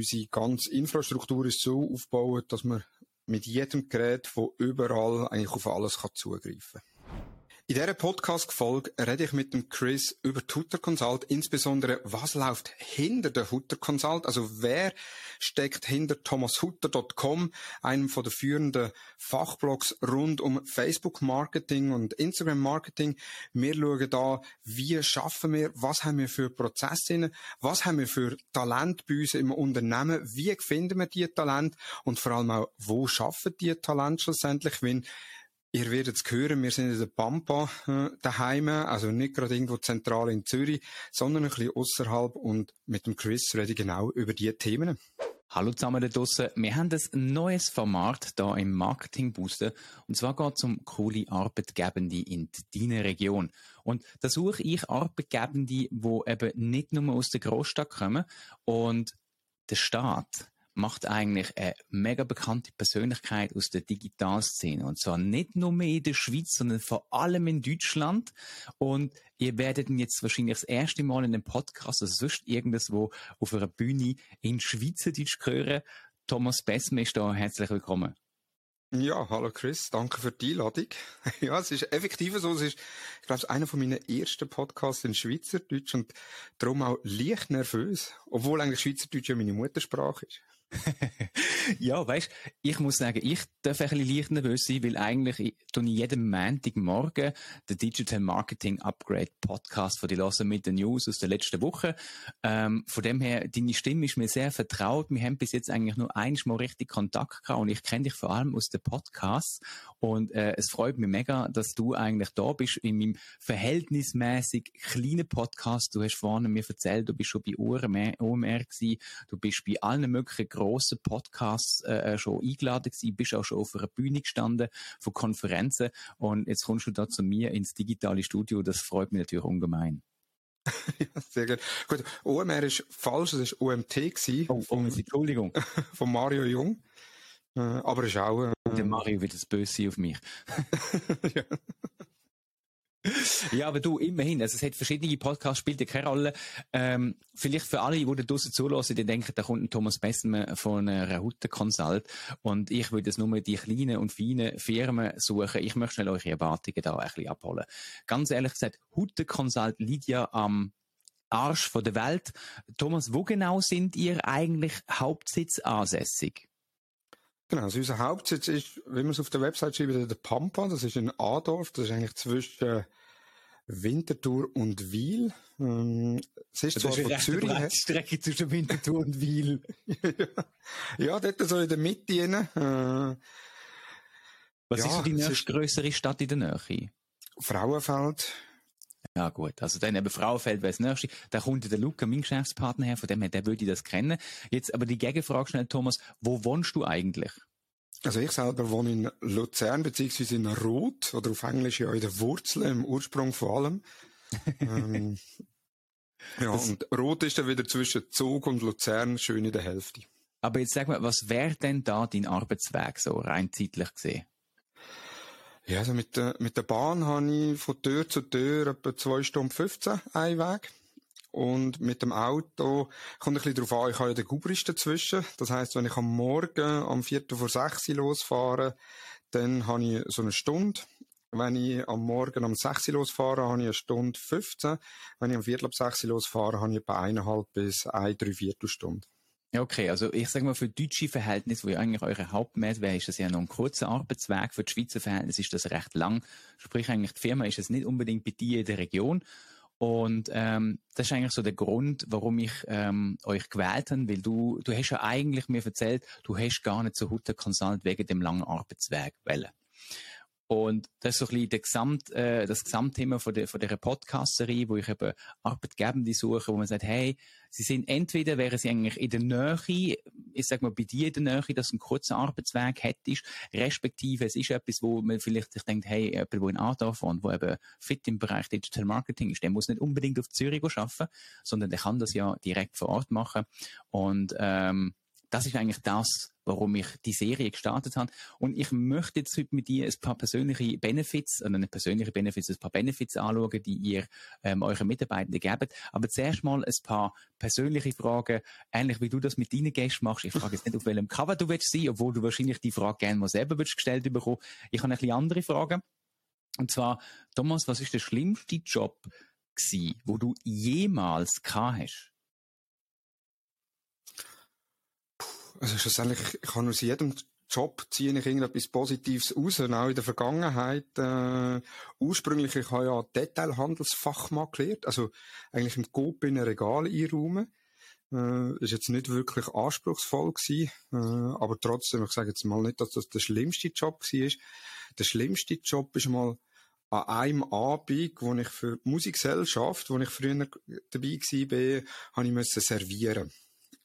Unsere ganze Infrastruktur ist so aufgebaut, dass man mit jedem Gerät von überall eigentlich auf alles zugreifen kann. In dieser Podcast-Folge rede ich mit dem Chris über die Hutter Consult, insbesondere was läuft hinter der Hutter Consult, also wer steckt hinter thomashutter.com, einem von der führenden Fachblogs rund um Facebook Marketing und Instagram Marketing. Wir schauen da, wie schaffen wir, was haben wir für Prozesse, was haben wir für Talent bei uns im Unternehmen, wie finden wir die Talent und vor allem auch, wo schaffen die Talent schlussendlich, wenn Ihr werdet es hören, wir sind in der Pampa äh, daheim, also nicht gerade irgendwo zentral in Zürich, sondern ein bisschen außerhalb und mit dem Chris rede ich genau über diese Themen. Hallo zusammen da draussen. Wir haben ein neues Format da im Marketing Booster. Und zwar geht es um coole Arbeitgebende in deiner Region. Und da suche ich Arbeitgebende, die eben nicht nur aus der Großstadt kommen. Und der Staat macht eigentlich eine mega bekannte Persönlichkeit aus der Digitalszene. Und zwar nicht nur mehr in der Schweiz, sondern vor allem in Deutschland. Und ihr werdet ihn jetzt wahrscheinlich das erste Mal in einem Podcast, also sonst irgendwo auf einer Bühne in Schweizerdeutsch hören. Thomas Bessm ist da. Herzlich willkommen. Ja, hallo Chris, danke für die Einladung. ja, es ist effektiv so, es ist, ich glaube, einer von meinen ersten Podcasts in Schweizerdeutsch und darum auch leicht nervös, obwohl eigentlich Schweizerdeutsch ja meine Muttersprache ist. ja, weißt, ich muss sagen, ich darf ein bisschen leicht nervös sein, weil eigentlich ich, tue ich jeden Montagmorgen den Digital Marketing Upgrade Podcast von hören mit den News aus der letzten Woche. Ähm, von dem her, deine Stimme ist mir sehr vertraut. Wir haben bis jetzt eigentlich nur einmal richtig Kontakt gehabt und ich kenne dich vor allem aus den Podcasts und äh, es freut mich mega, dass du eigentlich da bist in meinem verhältnismäßig kleinen Podcast. Du hast vorhin mir erzählt, du bist schon bei OMR, OMR gewesen, du bist bei allen möglichen grossen Podcasts äh, äh, schon eingeladen gewesen, bist auch schon auf einer Bühne gestanden von Konferenzen und jetzt kommst du da zu mir ins digitale Studio. Das freut mich natürlich ungemein. ja, sehr gut. Gut, OMR ist falsch, es ist OMT gewesen. Oh, oh Entschuldigung. von Mario Jung. Äh, aber ist auch... Äh, Der Mario wird das Böse auf mich. ja. Ja, aber du, immerhin, also es hat verschiedene Podcasts, spielt ja keine Rolle. Ähm, vielleicht für alle, die da draussen zulassen, die denken, da kommt ein Thomas Bessemer von einer Hutte Consult und ich würde jetzt nur die kleinen und feinen Firmen suchen. Ich möchte schnell eure Erwartungen da ein bisschen abholen. Ganz ehrlich gesagt, Hutte Consult liegt ja am Arsch von der Welt. Thomas, wo genau sind ihr eigentlich Hauptsitz ansässig? Genau, also unser Hauptsitz ist, wie man es auf der Website schreibt, der Pampa, das ist in Adorf, das ist eigentlich zwischen Winterthur und Wiel. Ähm, es ist das zwar ist von Zürich her. Strecke zwischen Winterthur und Wiel. ja, dort so in der Mitte. Rein. Äh, Was ja, ist so die nächste größere Stadt in der Nähe? Frauenfeld. Ja gut, also dann eben Frauenfeld wäre das nächste. Da kommt der Luca, mein Geschäftspartner her, von dem her, der würde das kennen. Jetzt aber die Gegenfrage schnell, Thomas, wo wohnst du eigentlich? Also ich selber wohne in Luzern, beziehungsweise in Roth, oder auf Englisch ja in der Wurzel, im Ursprung vor allem. ähm, ja, das und Roth ist dann wieder zwischen Zug und Luzern schön in der Hälfte. Aber jetzt sag mal, was wäre denn da dein Arbeitsweg so rein zeitlich gesehen? Ja, also mit der, mit der Bahn habe ich von Tür zu Tür etwa zwei Stunden 15 einen Weg. Und mit dem Auto kommt ein bisschen darauf an, ich habe ja den Gubrist dazwischen. Das heisst, wenn ich am Morgen am Viertel vor sechs losfahre, dann habe ich so eine Stunde. Wenn ich am Morgen um 6 losfahre, habe ich eine Stunde 15. Wenn ich am Viertel ab 6 losfahre, habe ich etwa eineinhalb bis ein, drei Viertelstunde. Ja, okay. Also ich sage mal, für deutsche Verhältnisse, wo ja eigentlich eure Hauptmesse wäre, ist das ja noch ein kurzer Arbeitsweg. Für die Schweizer Verhältnisse ist das recht lang. Sprich, eigentlich die Firma ist es nicht unbedingt bei dir in der Region. Und ähm, das ist eigentlich so der Grund, warum ich ähm, euch gewählt habe, weil du, du hast ja eigentlich mir erzählt, du hast gar nicht so Hutter Consult wegen dem langen Arbeitsweg wollen. Und das ist so ein bisschen der Gesamt, äh, das Gesamtthema von der, von der Podcast-Serie, wo ich eben Arbeitgebende suche, wo man sagt, hey, sie sind entweder, wären sie eigentlich in der Nähe, ich sag mal, bei dir in der Nähe, dass du einen kurzen Arbeitsweg hättest, respektive es ist etwas, wo man vielleicht sich denkt, hey, jemand, der in Adorf wohnt, wo eben fit im Bereich Digital Marketing ist, der muss nicht unbedingt auf Zürich arbeiten, sondern der kann das ja direkt vor Ort machen. Und, ähm, das ist eigentlich das, warum ich die Serie gestartet habe. Und ich möchte jetzt heute mit dir ein paar persönliche Benefits, oder nicht persönliche Benefits, ein paar Benefits anschauen, die ihr ähm, euren Mitarbeitenden gebt. Aber zuerst mal ein paar persönliche Fragen, ähnlich wie du das mit deinen Gästen machst. Ich frage jetzt nicht, auf welchem Cover du willst sein, obwohl du wahrscheinlich die Frage gerne mal selber gestellt bekommen. Ich habe ein bisschen andere Fragen. Und zwar, Thomas, was ist der schlimmste Job gewesen, wo du jemals gehabt hast? Also schlussendlich, ich kann aus jedem Job ziehe ich irgendetwas Positives raus, auch in der Vergangenheit. Äh, ursprünglich, ich habe ja Detailhandelsfachmann gelernt, also eigentlich im Coop in ein Regal einräumen. Äh, ist jetzt nicht wirklich anspruchsvoll gewesen, äh, aber trotzdem, ich sage jetzt mal nicht, dass das der schlimmste Job war. Der schlimmste Job ist mal an einem Abend, wo ich für die Musikgesellschaft, wo ich früher dabei war, habe ich müssen servieren.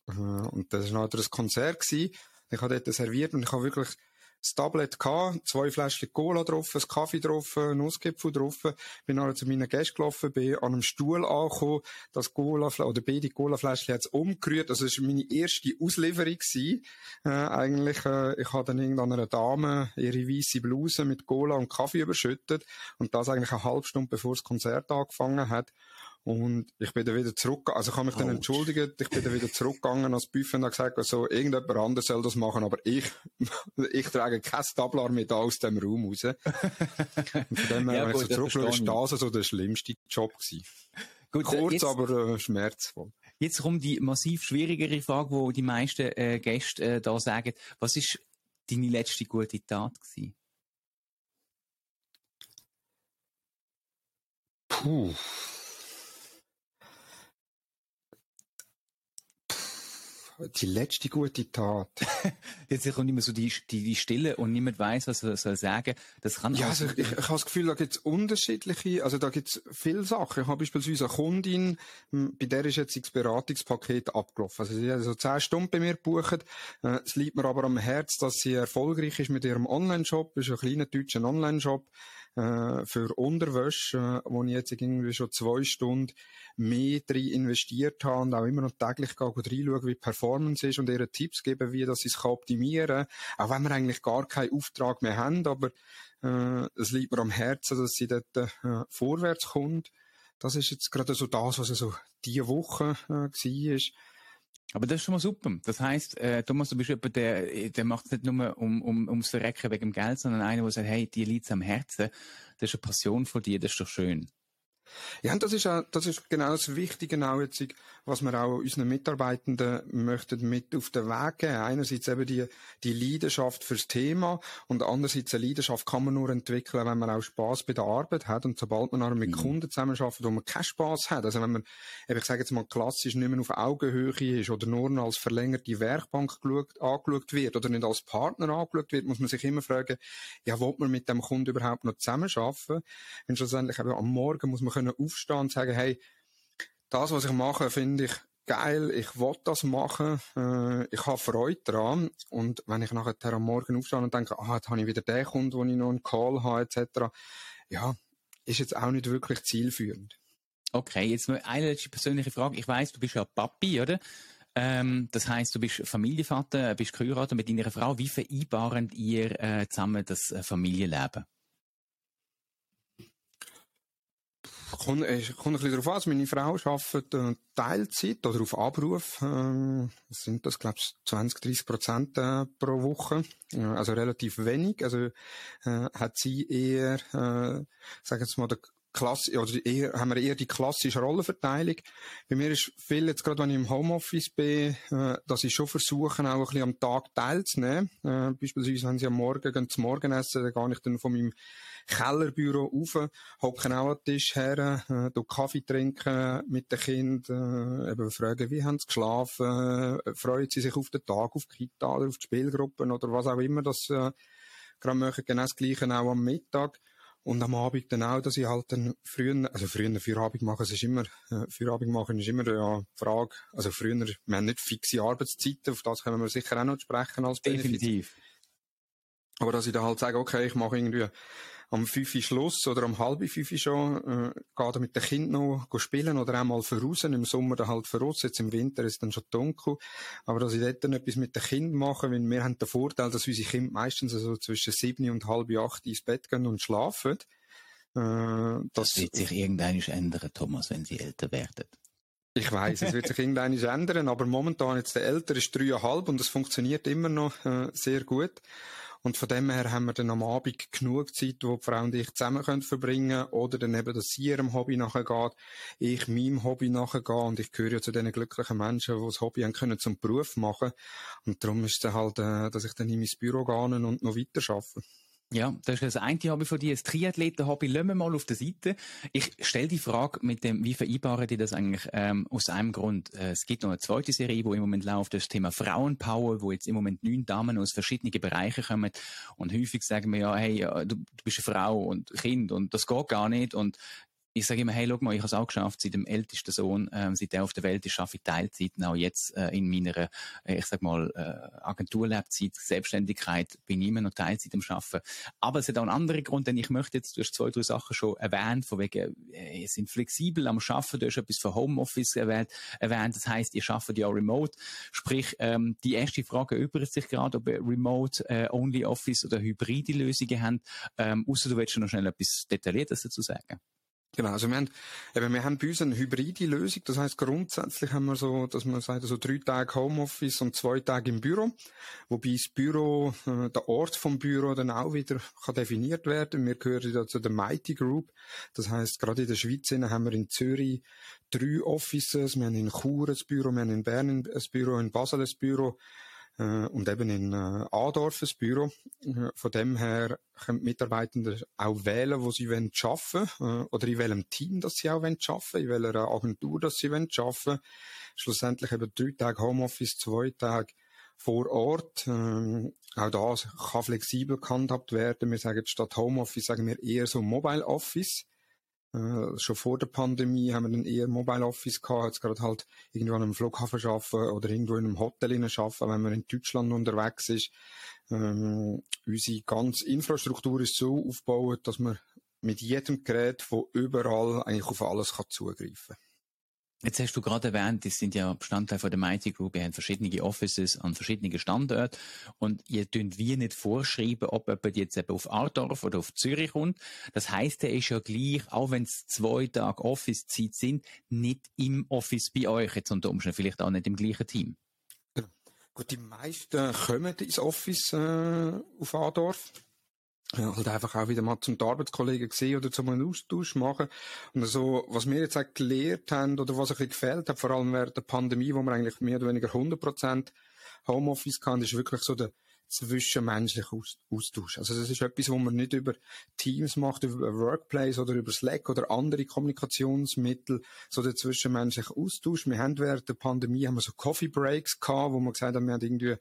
Und das war nachher ein Konzert. Gewesen. Ich habe dort serviert und ich habe wirklich das Tablet gehabt, zwei Fläschchen Cola drauf, ein Kaffee drauf, ein Nussgipfel drauf. Bin nachher zu meinen Gästen gelaufen, bin an einem Stuhl angekommen, das Cola, oder beide Cola-Fläschchen hat's umgerührt. Also, es war meine erste Auslieferung gewesen. Äh, eigentlich, äh, ich habe dann irgendeiner Dame ihre weiße Bluse mit Cola und Kaffee überschüttet. Und das eigentlich eine halbe Stunde bevor das Konzert angefangen hat. Und ich bin dann wieder zurück, also ich habe mich dann entschuldigt, ich bin dann wieder zurückgegangen als Buffet und habe gesagt, also irgendjemand anderes soll das machen, aber ich, ich trage kein Tablar mit aus dem Raum raus. Und von dem her, ja, wenn gut, ich so zurückschaue, ist das also der schlimmste Job gewesen. Gut, Kurz, jetzt, aber äh, schmerzvoll. Jetzt kommt die massiv schwierigere Frage, wo die meisten äh, Gäste äh, da sagen, was ist deine letzte gute Tat gewesen? Puh. Die letzte gute Tat. Jetzt kommt immer so die, die, die Stille und niemand weiß, was er soll sagen. Das kann ja, also ich, ich, ich habe das Gefühl, da gibt es unterschiedliche, also da gibt es viele Sachen. Ich habe beispielsweise eine Kundin, bei der ist jetzt das Beratungspaket abgelaufen. Also sie hat so zehn Stunden bei mir gebucht. Äh, es liegt mir aber am Herz, dass sie erfolgreich ist mit ihrem Online-Shop. Ist ein kleiner deutscher Online-Shop äh, für Unterwäsche, äh, wo ich jetzt irgendwie schon zwei Stunden mehr drin investiert habe und auch immer noch täglich reinschaue, wie die Performance ist und ihre Tipps geben, wie das sie es optimieren kann. Auch wenn wir eigentlich gar keinen Auftrag mehr haben, aber äh, es liegt mir am Herzen, dass sie dort äh, vorwärts kommt. Das ist jetzt gerade so das, was so diese Woche äh, war. Aber das ist schon mal super. Das heisst, äh, Thomas, du bist jemand, der, der macht es nicht nur um, um, ums Verrecken wegen dem Geld, sondern einer, der sagt, hey, dir liegt am Herzen. Das ist eine Passion von dir, das ist doch schön. Ja, und das ist auch, das ist genau das Wichtige auch jetzt, was wir auch unseren Mitarbeitenden möchten mit auf den Weg geben. Einerseits eben die, die Leidenschaft fürs Thema und andererseits eine Leidenschaft kann man nur entwickeln, wenn man auch Spaß bei der Arbeit hat und sobald man auch mit mhm. Kunden zusammenarbeitet, wo man keinen Spaß hat, also wenn man, eben, ich sage jetzt mal klassisch nicht mehr auf Augenhöhe ist oder nur als verlängerte Werkbank geschaut, angeschaut wird oder nicht als Partner angeschaut wird, muss man sich immer fragen, ja, will man mit dem Kunden überhaupt noch zusammenarbeiten? Wenn schlussendlich eben am Morgen muss man können aufstehen und sagen, hey, das, was ich mache, finde ich geil, ich will das machen, äh, ich habe Freude daran. Und wenn ich nachher am Morgen aufstehe und denke, ah, jetzt habe ich wieder den Kunden, wo ich noch einen Call habe, etc., ja, ist jetzt auch nicht wirklich zielführend. Okay, jetzt noch eine letzte persönliche Frage. Ich weiss, du bist ja Papi, oder? Ähm, das heißt, du bist Familienvater, bist geheiratet mit deiner Frau. Wie vereinbaren ihr äh, zusammen das äh, Familienleben? Kommt, äh, kommt ein bisschen darauf an. Also meine Frau arbeitet äh, Teilzeit oder auf Abruf. Äh, sind das, glaube ich, 20, 30 Prozent äh, pro Woche. Äh, also relativ wenig. Also äh, hat sie eher, äh, sagen wir mal, der Klasse, oder eher, haben wir eher die klassische Rollenverteilung. Bei mir ist viel jetzt gerade, wenn ich im Homeoffice bin, äh, dass ich schon versuche, auch ein bisschen am Tag teilzunehmen. Äh, beispielsweise, wenn sie am Morgen gehen zum Morgenessen, dann gehe ich dann von meinem Kellerbüro rauf, hocken auch an den Tisch her, äh, Kaffee trinken mit den Kindern, äh, eben fragen, wie haben sie geschlafen, äh, freuen sie sich auf den Tag, auf die Kita oder auf die Spielgruppen oder was auch immer, das äh, gerade machen, genau das Gleiche auch am Mittag. Und am Abend dann auch, dass ich halt dann früher, also früher Feierabend machen, es ist immer, äh, Feierabend machen ist immer ja Frage, also früher, wir haben nicht fixe Arbeitszeiten, auf das können wir sicher auch noch sprechen als Definitiv. Aber dass ich da halt sage, okay, ich mache irgendwie am 5 Uhr Schluss oder am halb 5 Uhr schon, äh, gehe da mit den Kindern noch spielen oder auch mal voraus. Im Sommer dann halt voraus, jetzt im Winter ist es dann schon dunkel. Aber dass ich dort dann etwas mit den Kindern mache, weil wir haben den Vorteil, dass unsere Kinder meistens so zwischen 7 und halb 8 ins Bett gehen und schlafen. Äh, das, das wird sich irgendwann ändern, Thomas, wenn sie älter werden. Ich weiß, es wird sich irgendwann ändern, aber momentan jetzt der Ältere ist dreieinhalb und es funktioniert immer noch äh, sehr gut. Und von dem her haben wir dann am Abend genug Zeit, wo die Frau und ich zusammen können verbringen oder dann eben, dass sie ihrem Hobby nachgeht, ich meinem Hobby nachgehe und ich gehöre ja zu den glücklichen Menschen, die das Hobby haben können zum Beruf machen. Und darum ist es halt, äh, dass ich dann in mein Büro gehe und noch weiter arbeite. Ja, das ist das eine Hobby von dir, das Triathleten-Hobby. Lassen wir mal auf der Seite. Ich stelle die Frage mit dem, wie vereinbaren die das eigentlich ähm, aus einem Grund? Äh, es gibt noch eine zweite Serie, wo im Moment läuft, das Thema Frauenpower, wo jetzt im Moment neun Damen aus verschiedenen Bereichen kommen und häufig sagen wir ja, hey, du, du bist eine Frau und Kind und das geht gar nicht und ich sage immer, hey, schau mal, ich habe es auch geschafft, seit dem ältesten Sohn, ähm, seit er auf der Welt ist, schaffe ich Teilzeit. Auch jetzt äh, in meiner, äh, ich sag mal, äh, Agenturlebzeit, Selbstständigkeit, bin ich immer noch Teilzeit am Schaffen. Aber es hat auch einen anderen Grund, denn ich möchte jetzt, du hast zwei, drei Sachen schon erwähnt, von wegen, äh, ihr sind flexibel am Schaffen, du hast etwas von Homeoffice erwähnt, erwähnt das heißt, ihr schafft ja remote. Sprich, ähm, die erste Frage übrigens sich gerade, ob ihr remote, äh, only Office oder hybride Lösungen habt, ähm, außer du willst noch schnell etwas Detailliertes dazu sagen. Genau, also wir haben, eben, wir haben bei uns eine hybride Lösung. Das heißt, grundsätzlich haben wir so, dass man sagt, so drei Tage Homeoffice und zwei Tage im Büro. Wobei das Büro, äh, der Ort vom Büro dann auch wieder kann definiert werden. Wir gehören da zu der Mighty Group. Das heißt, gerade in der Schweiz haben wir in Zürich drei Offices. Wir haben in Chur ein Büro, wir haben in Bern ein Büro, in Basel ein Büro äh, und eben in äh, Adorf ein Büro. Äh, von dem her können die Mitarbeitenden auch wählen, wo sie wollen arbeiten äh, oder in welchem Team das sie auch wollen in welcher Agentur das sie wollen. Schlussendlich eben drei Tage Homeoffice, zwei Tage vor Ort. Ähm, auch das kann flexibel gehandhabt werden. Wir sagen statt Homeoffice sagen wir eher so Mobile Office. Äh, schon vor der Pandemie haben wir dann eher Mobile Office gehabt, jetzt gerade halt irgendwo an einem Flughafen arbeiten oder irgendwo in einem Hotel arbeiten, wenn man in Deutschland unterwegs ist. Ähm, unsere ganze Infrastruktur ist so aufgebaut, dass man mit jedem Gerät von überall eigentlich auf alles kann zugreifen kann. Jetzt hast du gerade erwähnt, die sind ja Bestandteil von der Mighty Group, ihr habt verschiedene Offices an verschiedenen Standorten und ihr dürft wie nicht vorschreiben, ob jemand jetzt eben auf Artorf oder auf Zürich kommt. Das heisst, er ist ja gleich, auch wenn es zwei Tage Office-Zeit sind, nicht im Office bei euch, jetzt unter Umständen vielleicht auch nicht im gleichen Team. Gut, die meisten kommen ins Office äh, auf Adorf halt einfach auch wieder mal zum Arbeitskollegen gesehen oder zum Austausch machen. Und so, was wir jetzt auch gelernt haben oder was ein bisschen gefällt hat, vor allem während der Pandemie, wo wir eigentlich mehr oder weniger 100% Homeoffice hatten, ist wirklich so der zwischenmenschliche Austausch. Also das ist etwas, wo man nicht über Teams macht, über Workplace oder über Slack oder andere Kommunikationsmittel, so der zwischenmenschliche Austausch. Wir haben während der Pandemie haben wir so Coffee Breaks gehabt, wo wir gesagt haben, wir haben irgendwie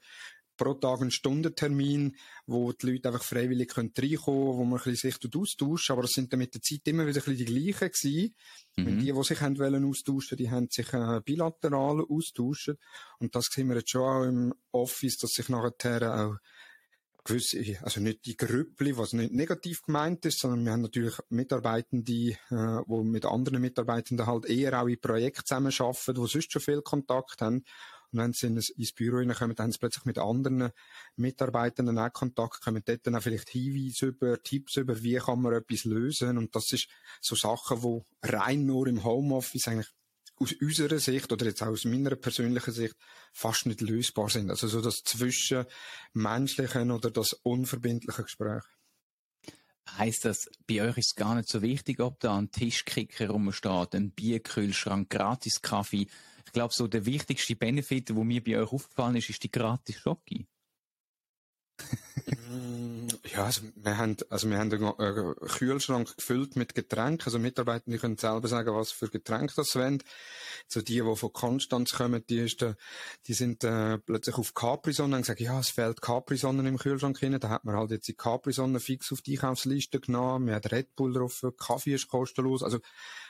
pro Tag einen Stundentermin, wo die Leute einfach freiwillig können reinkommen, wo man ein bisschen sich austauschen aber es sind dann mit der Zeit immer wieder ein bisschen die gleichen gewesen. Mhm. Und die, die sich haben wollen austauschen, die haben sich äh, bilateral austauscht. Und das sehen wir jetzt schon auch im Office, dass sich nachher auch gewisse, also nicht die Grüppli, was nicht negativ gemeint ist, sondern wir haben natürlich Mitarbeitende, äh, wo mit anderen Mitarbeitenden halt eher auch in Projekten zusammenarbeiten, die sonst schon viel Kontakt haben. Und wenn sie ins Büro dann haben sie plötzlich mit anderen Mitarbeitern auch Kontakt, kommen dort dann auch vielleicht Hinweise über, Tipps über, wie kann man etwas lösen. Und das ist so Sachen, wo rein nur im Homeoffice eigentlich aus unserer Sicht oder jetzt auch aus meiner persönlichen Sicht fast nicht lösbar sind. Also so das zwischenmenschliche oder das unverbindliche Gespräch. Heißt das, bei euch ist es gar nicht so wichtig, ob da ein Tischkicker rumsteht, ein Bierkühlschrank, gratis Kaffee, ich glaube, so der wichtigste Benefit, der mir bei euch aufgefallen ist, ist die gratis Schoki. Mm, ja, also wir haben, also wir haben einen Kühlschrank gefüllt mit Getränken. Also Mitarbeiter, können selber sagen, was für Getränke das wollen. So die, die von Konstanz kommen, die, ist, die sind äh, plötzlich auf Capri-Sonne und gesagt, ja, es fehlt Capri-Sonne im Kühlschrank rein. Da hat man halt jetzt die Capri-Sonne fix auf die Einkaufsliste genommen. Wir haben Red Bull drauf, Kaffee ist kostenlos. Also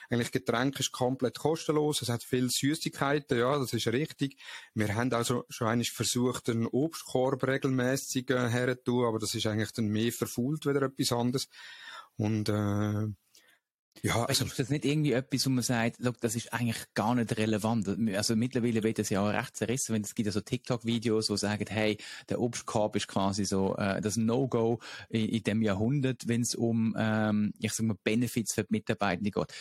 eigentlich Getränk ist komplett kostenlos, es hat viel Süßigkeiten, ja, das ist richtig. Wir haben also schon eigentlich versucht, einen Obstkorb regelmäßig äh, herzutun, aber das ist eigentlich dann mehr verfault wieder etwas anderes. Und äh, ja, also ist das nicht irgendwie etwas, wo man sagt, look, das ist eigentlich gar nicht relevant. Also mittlerweile wird das ja auch recht zerrissen, wenn es gibt ja so TikTok-Videos, wo sagen, hey, der Obstkorb ist quasi so äh, das No-Go in, in dem Jahrhundert, wenn es um, ähm, ich sag mal, Benefits für die Mitarbeitenden geht.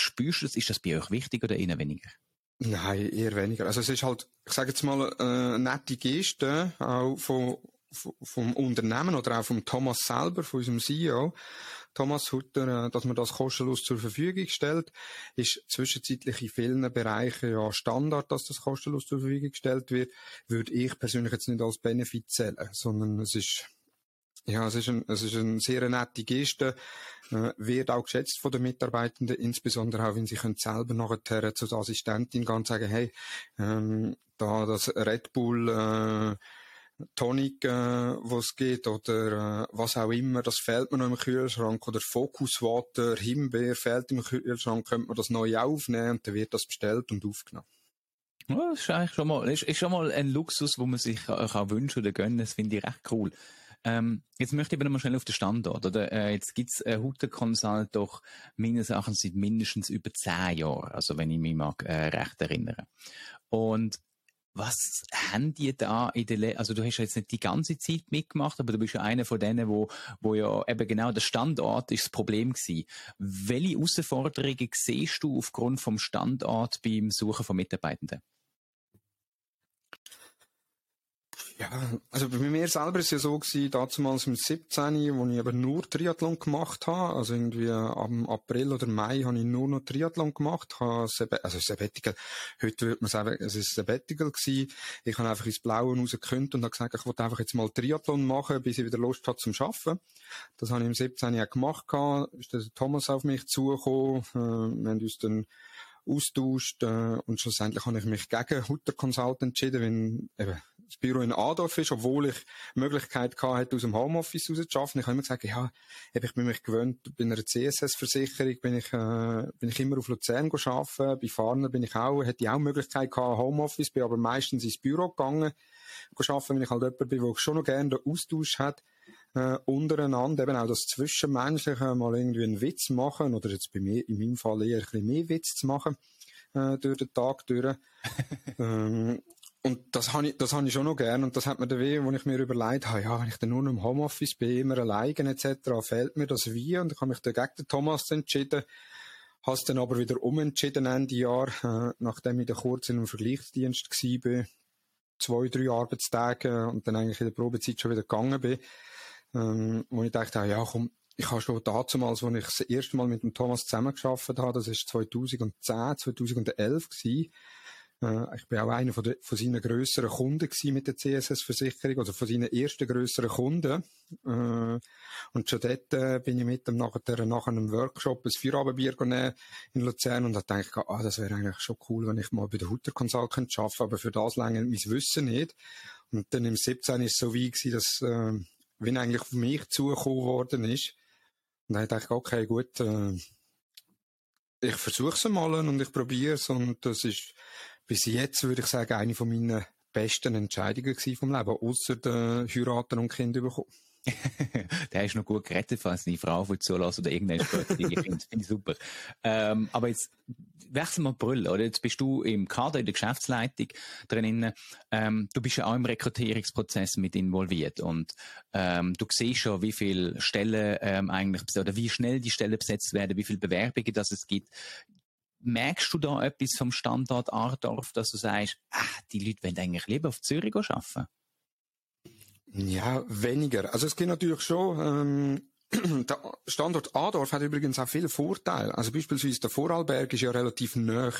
Spürst du das? Ist das bei euch wichtig oder eher weniger? Nein, eher weniger. Also es ist halt, ich sage jetzt mal, äh, eine nette Geste auch von, vom Unternehmen oder auch vom Thomas selber, von unserem CEO, Thomas Hutter, äh, dass man das kostenlos zur Verfügung stellt, ist zwischenzeitlich in vielen Bereichen ja Standard, dass das kostenlos zur Verfügung gestellt wird, würde ich persönlich jetzt nicht als Benefit zählen, sondern es ist ja, es ist, ein, es ist eine sehr nette Geste, äh, wird auch geschätzt von den Mitarbeitenden, insbesondere auch, wenn sie können selber nachher zu der Assistentin gehen und sagen, hey, ähm, da das Red Bull äh, Tonic, äh, was geht, oder äh, was auch immer, das fehlt mir noch im Kühlschrank, oder Focus Water, Himbeer fehlt im Kühlschrank, könnte man das neu aufnehmen und dann wird das bestellt und aufgenommen. Ja, das ist eigentlich schon mal, ist, ist schon mal ein Luxus, wo man sich auch, auch wünschen oder gönnen, das finde ich recht cool. Ähm, jetzt möchte ich aber noch mal schnell auf den Standort, oder? Äh, jetzt gibt's äh, Hutter Consult doch meines Erachtens seit mindestens über zehn Jahren, also wenn ich mich mag, äh, recht erinnere. Und was haben die da in der, Le also du hast ja jetzt nicht die ganze Zeit mitgemacht, aber du bist ja einer von denen, wo, wo ja eben genau der Standort ist das Problem gewesen. Welche Herausforderungen siehst du aufgrund vom Standort beim Suchen von Mitarbeitenden? Ja, also bei mir selber ist es ja so gewesen, damals im 17, wo ich aber nur Triathlon gemacht habe, also irgendwie am April oder Mai habe ich nur noch Triathlon gemacht, also Sabbatical, heute würde man sagen, es ist Sabbatical gewesen, ich habe einfach ins Blaue rausgekündigt und habe gesagt, ich wollte einfach jetzt mal Triathlon machen, bis ich wieder Lust hatte zum Arbeiten. Das habe ich im 17 auch gemacht, ist der Thomas auf mich zugekommen, äh, wir haben uns dann austauscht äh, und schlussendlich habe ich mich gegen Hutter Consult entschieden, wenn eben das Büro in Adorf ist, obwohl ich die Möglichkeit hatte, aus dem Homeoffice raus zu arbeiten. Ich habe immer gesagt, ja, ich bin mich gewöhnt, bei einer CSS-Versicherung bin ich, äh, bin ich immer auf Luzern arbeiten, bei Farner bin ich auch, hätte ich auch die Möglichkeit gehabt, Homeoffice, bin aber meistens ins Büro gegangen, arbeiten, wenn ich halt jemand bin, der schon noch gerne den Austausch hat, äh, untereinander, eben auch das Zwischenmenschliche, mal irgendwie einen Witz machen, oder jetzt bei mir, in meinem Fall eher ein bisschen mehr Witz zu machen, äh, durch den Tag durch. ähm, und das habe ich, das habe ich schon noch gern. Und das hat mir der weh, wo ich mir überlegt habe, ja, wenn ich dann nur im Homeoffice bin, immer alleine etc., fehlt mir das wie. Und ich habe mich dann gegen den Thomas entschieden, habe es dann aber wieder umentschieden Ende Jahr, äh, nachdem ich dann kurz in einem Vergleichsdienst war, zwei, drei Arbeitstage und dann eigentlich in der Probezeit schon wieder gegangen bin, ähm, wo ich dachte, ja komm, ich habe schon damals, als ich das erste Mal mit dem Thomas zusammengearbeitet habe, das war 2010, 2011 gewesen, äh, ich bin auch einer von, von seinen grösseren Kunden mit der CSS-Versicherung, also von seinen ersten grösseren Kunden. Äh, und schon dort äh, bin ich mit ihm nachher nach einem Workshop ein Feierabendbier genommen in Luzern und dachte ich, ah, das wäre eigentlich schon cool, wenn ich mal bei der Hutter Consult arbeiten könnte, aber für das länger mein Wissen nicht. Und dann im 17 ist es so wie gewesen, dass, äh, wenn eigentlich auf mich zugekommen worden ist, und dann dachte ich, okay, gut, äh, ich versuche es mal und ich probiere es und das ist bis jetzt würde ich sagen, eine von meinen besten Entscheidungen vom Leben, außer der Heiraten und Kinder bekommen. der ist noch gut gerettet, falls eine Frau von zulassen oder irgendein später Kind. Finde ich super. Ähm, aber jetzt wechseln wir Brille, oder? Jetzt bist du im Kader, in der Geschäftsleitung drinnen. Ähm, du bist ja auch im Rekrutierungsprozess mit involviert und ähm, du siehst schon, wie viele Stellen ähm, eigentlich, oder wie schnell die Stellen besetzt werden, wie viele Bewerbungen das es gibt. Merkst du da etwas vom Standort Ardorf, dass du sagst, ah, die Leute wollen eigentlich lieber auf Zürich arbeiten? Ja, weniger. Also es geht natürlich schon, ähm, der Standort Adorf hat übrigens auch viele Vorteile. Also beispielsweise der Vorarlberg ist ja relativ nah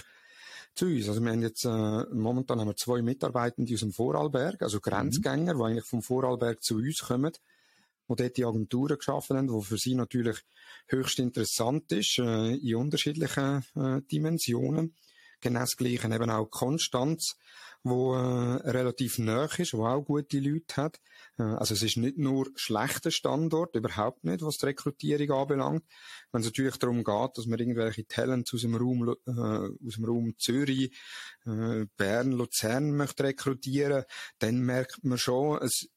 zu uns. Also wir haben jetzt, äh, momentan haben wir zwei Mitarbeitende aus dem Vorarlberg, also Grenzgänger, mhm. die eigentlich vom Vorarlberg zu uns kommen wo dort die Agenturen geschaffen haben, wo für sie natürlich höchst interessant ist, äh, in unterschiedlichen äh, Dimensionen. Genau das Gleiche eben auch Konstanz, wo äh, relativ nah ist, wo auch gute Leute hat. Äh, also es ist nicht nur schlechter Standort, überhaupt nicht, was die Rekrutierung anbelangt. Wenn es natürlich darum geht, dass man irgendwelche Talents aus dem Raum, äh, aus dem Raum Zürich, äh, Bern, Luzern möchte rekrutieren, dann merkt man schon, es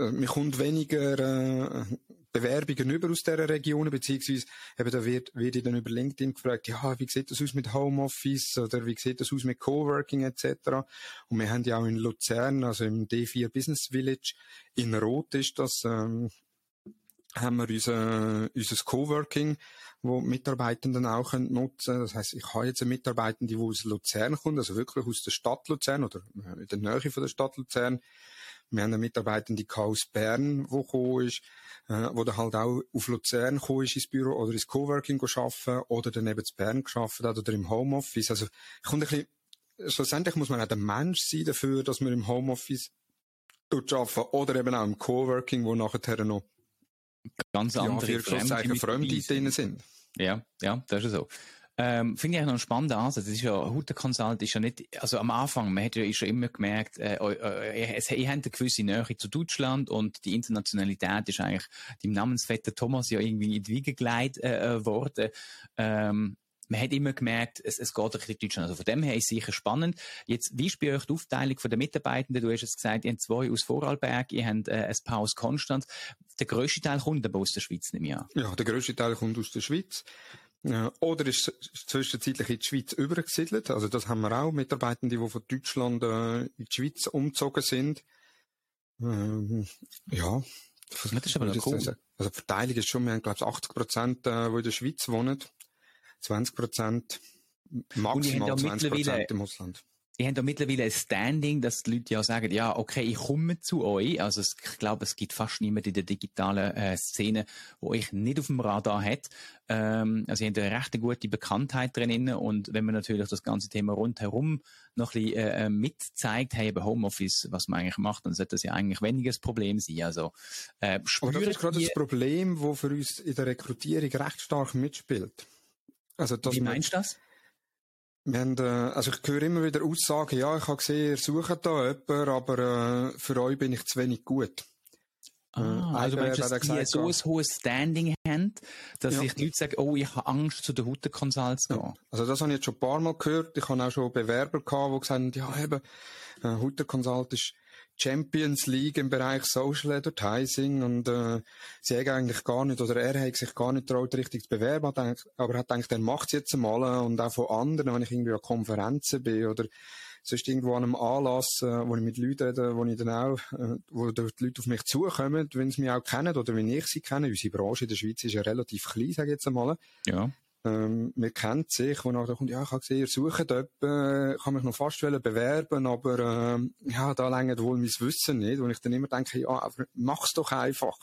man kommt weniger äh, Bewerbungen über aus dieser Region, beziehungsweise eben da wird, wird ich dann über LinkedIn gefragt, ja, wie sieht das aus mit Homeoffice oder wie sieht das aus mit Coworking etc. Und wir haben ja auch in Luzern, also im D4 Business Village, in Rot ist das, ähm, haben wir unser, unser Coworking, wo Mitarbeitenden auch können nutzen Das heißt, ich habe jetzt eine Mitarbeitende, die aus Luzern kommt, also wirklich aus der Stadt Luzern oder in der Nähe von der Stadt Luzern. Wir haben eine Mitarbeitende aus Bern, die gekommen ist, äh, wo dann halt auch auf Luzern gekommen ist ins Büro oder ins Coworking arbeiten oder dann eben zu Bern geschafft hat oder im Homeoffice. Also, kommt ein bisschen, schlussendlich muss man auch der Mensch sein dafür, dass man im Homeoffice arbeiten oder eben auch im Coworking, wo nachher noch ganz andere ja, Fremde, Fremde drin sind. Ja, ja, das ist so. Ähm, Finde ich noch einen spannenden Ansatz. Das ist ja, Hutter Consult ist ja nicht, also am Anfang, man hat ja schon immer gemerkt, äh, äh, es, ihr habt eine gewisse Nähe zu Deutschland und die Internationalität ist eigentlich dem Namensvetter Thomas ja irgendwie in die Wiege geleitet äh, äh, worden. Ähm, man hat immer gemerkt, es, es geht Richtung Deutschland. Also von dem her ist es sicher spannend. Jetzt, wie ist bei euch die Aufteilung der Mitarbeitenden? Du hast es gesagt, ihr habt zwei aus Vorarlberg, ihr habt äh, ein paar aus Konstanz. Der grösste Teil kommt aber aus der Schweiz, ich an. Ja, der grösste Teil kommt aus der Schweiz. Ja, oder ist zwischenzeitlich in die Schweiz übergesiedelt. Also das haben wir auch, Mitarbeitende, die von Deutschland äh, in die Schweiz umgezogen sind. Ähm, ja. Das ist aber cool. Also die Verteilung ist schon, wir haben glaube ich 80 Prozent, äh, die in der Schweiz wohnen, 20 Prozent, maximal 20 Prozent im Ausland ihr habt da mittlerweile ein Standing, dass die Leute ja sagen, ja, okay, ich komme zu euch. Also es, ich glaube, es gibt fast niemand in der digitalen äh, Szene, wo ich nicht auf dem Radar hat. Ähm, also ihr habt eine recht gute Bekanntheit drin und wenn man natürlich das ganze Thema rundherum noch ein bisschen äh, äh mitzeigt, hey, bei Homeoffice, was man eigentlich macht, dann sollte das ja eigentlich weniger das Problem sein. Also, äh, Aber das ist gerade das Problem, das für uns in der Rekrutierung recht stark mitspielt. Also, Wie meinst du das? Wir haben, äh, also ich höre immer wieder Aussagen, ja, ich habe gesehen, ihr sucht da jemanden, aber äh, für euch bin ich zu wenig gut. Ah, äh, also meinst du, dass die so ein hohes Standing haben, dass ja. sich die Leute sagen, oh, ich habe Angst, zu der Hutter Consult zu gehen? Ja. Also das habe ich jetzt schon ein paar Mal gehört. Ich habe auch schon Bewerber gehabt, die gesagt haben, ja eben, äh, Hutter Consult ist Champions League im Bereich Social Advertising und äh, sie haben eigentlich gar nicht, oder er hat sich gar nicht traut, richtig zu bewerben, aber hat gedacht, er macht es jetzt einmal und auch von anderen, wenn ich irgendwie an Konferenzen bin oder sonst irgendwo an einem Anlass, äh, wo ich mit Leuten rede, wo ich dann auch, äh, wo die Leute auf mich zukommen, wenn sie mich auch kennen oder wenn ich sie kenne. Unsere Branche in der Schweiz ist ja relativ klein, sage ich jetzt einmal. Ja. Ähm, man kennt sich, wo nachher kommt, ja, ich habe gesehen, ihr sucht jemanden, kann mich noch fast bewerben, aber, ähm, ja, da längert wohl mein Wissen nicht. Und ich dann immer denke, ja, aber mach's doch einfach.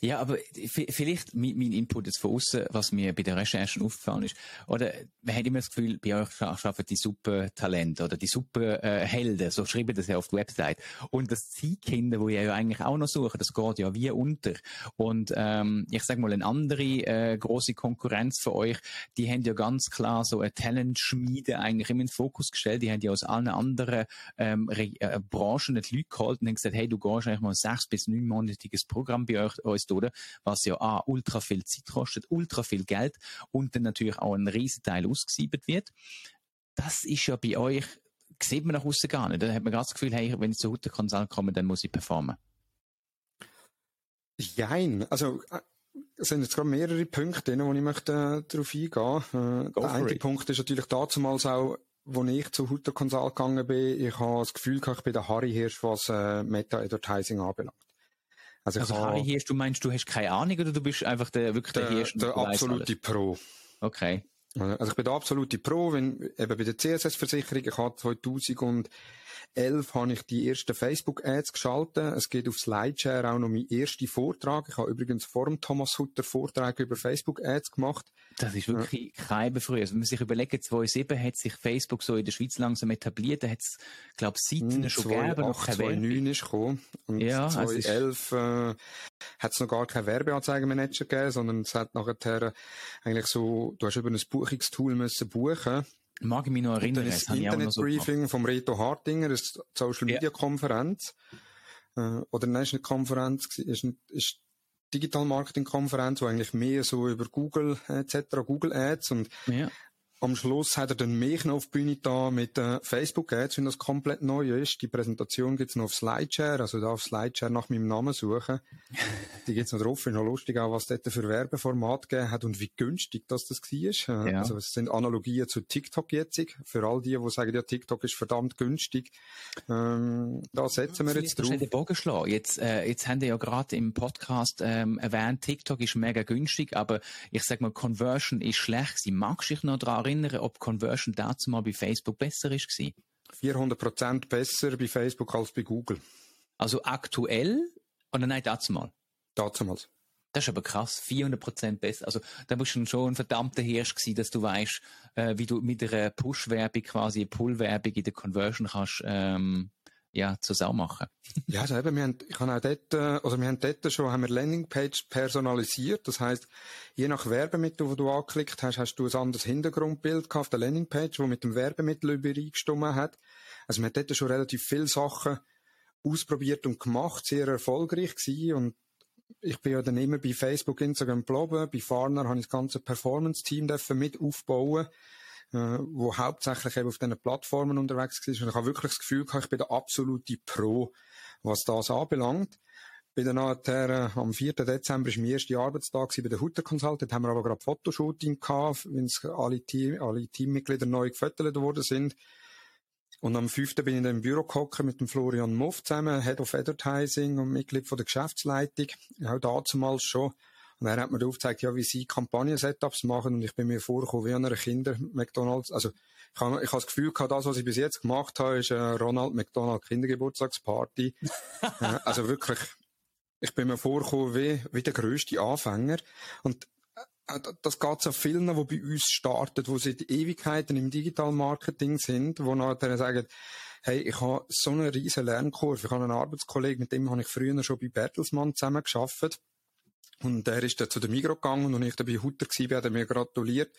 Ja, aber vielleicht mein, mein Input jetzt von außen, was mir bei der Recherche aufgefallen ist. Oder man hat immer das Gefühl, bei euch arbeiten die super Talente oder die super äh, Helden, so schreiben das ja auf der Website. Und das Ziehkinder, wo ihr ja eigentlich auch noch suchen, das geht ja wie unter. Und ähm, ich sag mal, eine andere äh, große Konkurrenz für euch, die haben ja ganz klar so eine Talentschmiede eigentlich immer in den Fokus gestellt. Die haben ja aus allen anderen ähm, äh, Branchen nicht Leute geholt und haben gesagt, hey, du gehst eigentlich mal ein sechs- bis neunmonatiges Programm bei euch uns durch, was ja A, ultra viel Zeit kostet, ultra viel Geld und dann natürlich auch ein Riesenteil ausgesiebt wird. Das ist ja bei euch, sieht man nach außen gar nicht. Da hat man gerade das Gefühl, hey, wenn ich zu Hutter Consult komme, dann muss ich performen. Jein, also äh, es sind jetzt gerade mehrere Punkte, wo ich möchte äh, darauf eingehen. Äh, der eine it. Punkt ist natürlich damals auch, als ich zu Hutter Consult gegangen bin, ich habe das Gefühl gehabt, ich bin der Harry Hirsch, was äh, Meta-Advertising anbelangt. Also, also Harry Hirsch, du meinst, du hast keine Ahnung oder du bist einfach der, wirklich der, der Hirsch? Der absolute Pro. Okay. Also ich bin der absolute Pro, wenn, eben bei der CSS-Versicherung, ich habe 2000 2011 habe ich die ersten Facebook-Ads geschaltet. Es geht auf Slideshare auch noch mein erster Vortrag. Ich habe übrigens vor dem Thomas Hutter Vortrag über Facebook-Ads gemacht. Das ist wirklich ja. kein früh. Also wenn man sich überlegt, 2007 hat sich Facebook so in der Schweiz langsam etabliert. Da hat es, glaube ich, Seiten hm, schon 2, gegeben, noch keine 2009 ist gekommen. Und ja, 2011 äh, hat es noch gar keinen Werbeanzeigenmanager gegeben, sondern es hat nachher eigentlich so, du hast über ein Buchungstool müssen buchen Mag ich mich noch erinnern. Und dann das Internetbriefing so vom Reto Hartinger, das Social Media Konferenz, ja. äh, oder nein, ist eine Konferenz, ist, eine, ist Digital Marketing Konferenz, wo eigentlich mehr so über Google etc., Google Ads und ja am Schluss hat er dann mich noch auf die Bühne da mit äh, Facebook Ads, wenn das komplett neu ist. Die Präsentation gibt's noch auf Slideshare, also da auf Slideshare nach meinem Namen suchen. Die gibt's noch drauf, ist noch lustig auch, was dort für Werbeformat gegeben hat und wie günstig das das war. Äh, ja. Also es sind Analogien zu TikTok jetzt. Für all die, die sagen, ja, TikTok ist verdammt günstig. Ähm, da setzen wir jetzt drauf. Den Bogen schlagen. Jetzt, äh, jetzt haben wir ja gerade im Podcast ähm, erwähnt, TikTok ist mega günstig, aber ich sag mal, Conversion ist schlecht. Sie magst dich noch daran erinnern, ob Conversion dazu mal bei Facebook besser ist 400% besser bei Facebook als bei Google. Also aktuell oder nein, dazu mal? Dazu mal. Das ist aber krass, 400% besser. Also da musst du schon ein verdammter Hirsch sein, dass du weißt, äh, wie du mit einer Push-Werbung quasi Pull-Werbung in der Conversion kannst ähm, ja, Sau machen. ja, also eben, wir haben, ich habe auch dort, äh, also wir haben dort schon, haben wir Landingpage personalisiert. Das heisst, je nach Werbemittel, wo du angeklickt hast, hast du ein anderes Hintergrundbild auf der Landingpage, wo mit dem Werbemittel übereingestimmt hat. Also wir haben dort schon relativ viele Sachen ausprobiert und gemacht, sehr erfolgreich gewesen und ich bin ja dann immer bei Facebook, Instagram, Bloggen. Bei Farner habe ich das ganze Performance-Team mit aufbauen äh, wo hauptsächlich eben auf diesen Plattformen unterwegs ist. Und ich habe wirklich das Gefühl gehabt, ich bin der absolute Pro, was das anbelangt. Bin dann nachher, äh, am 4. Dezember ist mein erster Arbeitstag bei der Hutter Consult. Dort haben wir aber gerade Fotoshooting gehabt, wenn alle, Team, alle Teammitglieder neu gefüttert worden sind. Und am 5. bin ich dann im Büro gehockt mit dem Florian Muff zusammen, Head of Advertising und Mitglied von der Geschäftsleitung. Auch damals schon. Und er hat mir aufgezeigt, ja, wie sie Kampagnen-Setups machen und ich bin mir vorgekommen wie an einer Kinder-McDonalds. Also, ich habe, ich habe das Gefühl gehabt, das, was ich bis jetzt gemacht habe, ist eine Ronald McDonald Kindergeburtstagsparty. also wirklich, ich bin mir vorgekommen wie, wie der grösste Anfänger. Und äh, das geht so vielen, die bei uns starten, die seit Ewigkeiten im Digital-Marketing sind, die nachher sagen, hey, ich habe so eine riesen Lernkurve. Ich habe einen Arbeitskollegen, mit dem habe ich früher schon bei Bertelsmann zusammen geschafft. Und er ist dann zu der Migro gegangen und ich dann bei Hutter war, hat er mir gratuliert.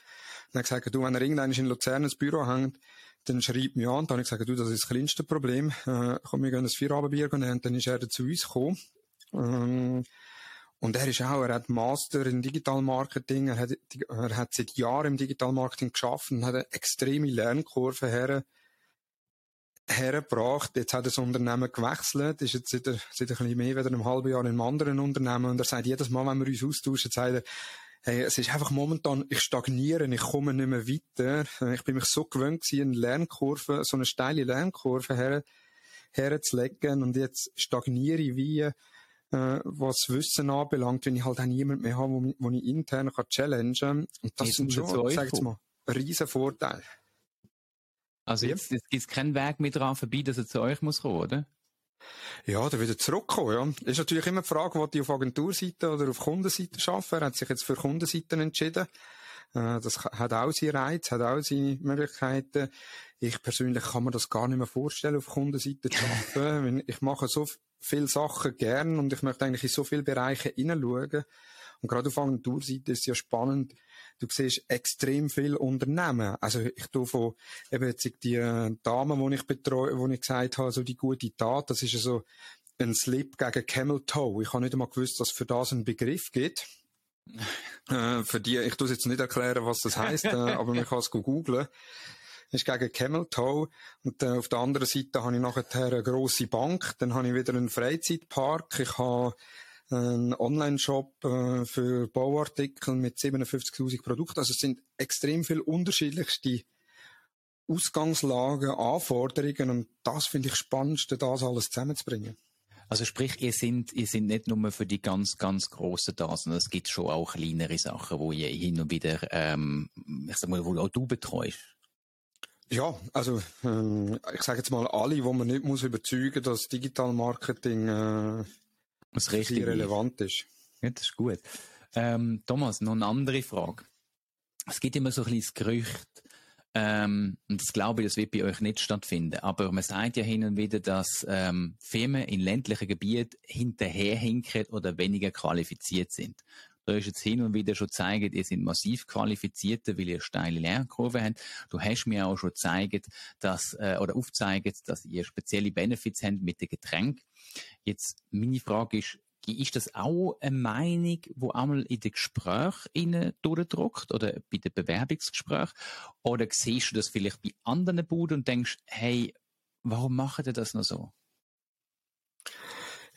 Er hat gesagt, du, wenn er irgendwann in Luzern ins Büro hängt, dann schreibt mich an. Dann habe ich gesagt, du, das ist das kleinste Problem. Äh, komm, wir gehen ein Feierabendbier nehmen. Und dann ist er zu uns gekommen. Ähm, und er ist auch, er hat Master in Digital Marketing, er hat, er hat seit Jahren im Digital Marketing geschafft und hat eine extreme Lernkurve her, hergebracht. Jetzt hat das Unternehmen gewechselt, ist jetzt seit, seit ein bisschen mehr als einem halben Jahr in einem anderen Unternehmen und er sagt jedes Mal, wenn wir uns austauschen, sagt er, hey, es ist einfach momentan, ich stagniere, ich komme nicht mehr weiter. Ich bin mich so gewöhnt gewesen, eine Lernkurve, so eine steile Lernkurve her, herzulegen und jetzt stagniere ich wie, äh, was Wissen anbelangt, wenn ich halt auch niemand mehr habe, wo, wo ich intern kann challengen kann. Und das sind schon, sag jetzt mal, riesen Vorteile. Also jetzt, jetzt gibt es keinen Weg mehr dran vorbei, dass er zu euch muss kommen, oder? Ja, der wieder zurückkommen, ja. Ist natürlich immer die Frage, ob die auf Agenturseite oder auf Kundenseite arbeiten. Er hat sich jetzt für Kundenseiten entschieden. Äh, das hat auch seinen Reiz, hat auch seine Möglichkeiten. Ich persönlich kann mir das gar nicht mehr vorstellen, auf Kundenseite zu arbeiten. ich mache so viele Sachen gern und ich möchte eigentlich in so viele Bereiche hineinschauen. Und gerade auf Agenturseite ist es ja spannend, du siehst extrem viel Unternehmen. Also ich tu von eben jetzt die äh, Damen, die ich betreue, wo ich gesagt habe, so die gute Tat, das ist so ein Slip gegen Camel Toe. Ich habe nicht einmal gewusst, dass es für das einen Begriff gibt. äh, für die, ich tue jetzt nicht erklären, was das heißt, äh, aber man kann es googeln. Das ist gegen Camel Toe. Und äh, auf der anderen Seite habe ich nachher eine grosse Bank, dann habe ich wieder einen Freizeitpark, ich habe ein Online-Shop äh, für Bauartikel mit 57.000 Produkten. Also es sind extrem viel unterschiedlichste Ausgangslagen, Anforderungen und das finde ich spannendste, das alles zusammenzubringen. Also sprich, ihr sind, ihr sind nicht nur für die ganz, ganz grossen da, sondern es gibt schon auch kleinere Sachen, wo ihr hin und wieder, ähm, ich sag mal, wo auch du betreust. Ja, also ähm, ich sage jetzt mal alle, wo man nicht muss überzeugen, dass Digital Marketing äh, was richtig relevant ist. Ja, das ist gut. Ähm, Thomas, noch eine andere Frage. Es gibt immer so ein kleines Gerücht, ähm, und das glaube ich, das wird bei euch nicht stattfinden. Aber man sagt ja hin und wieder, dass ähm, Firmen in ländlichen Gebieten hinterherhinken oder weniger qualifiziert sind. Da ist jetzt hin und wieder schon gezeigt, ihr sind massiv qualifizierte, weil ihr steile Lernkurve habt. Du hast mir auch schon gezeigt, dass, äh, oder aufgezeigt, dass ihr spezielle Benefits habt mit dem Getränk. Jetzt, meine Frage ist, ist das auch eine Meinung, die einmal in den Gesprächen durchdruckt oder bei den Bewerbungsgesprächen? Oder siehst du das vielleicht bei anderen Buden und denkst, hey, warum machen die das noch so?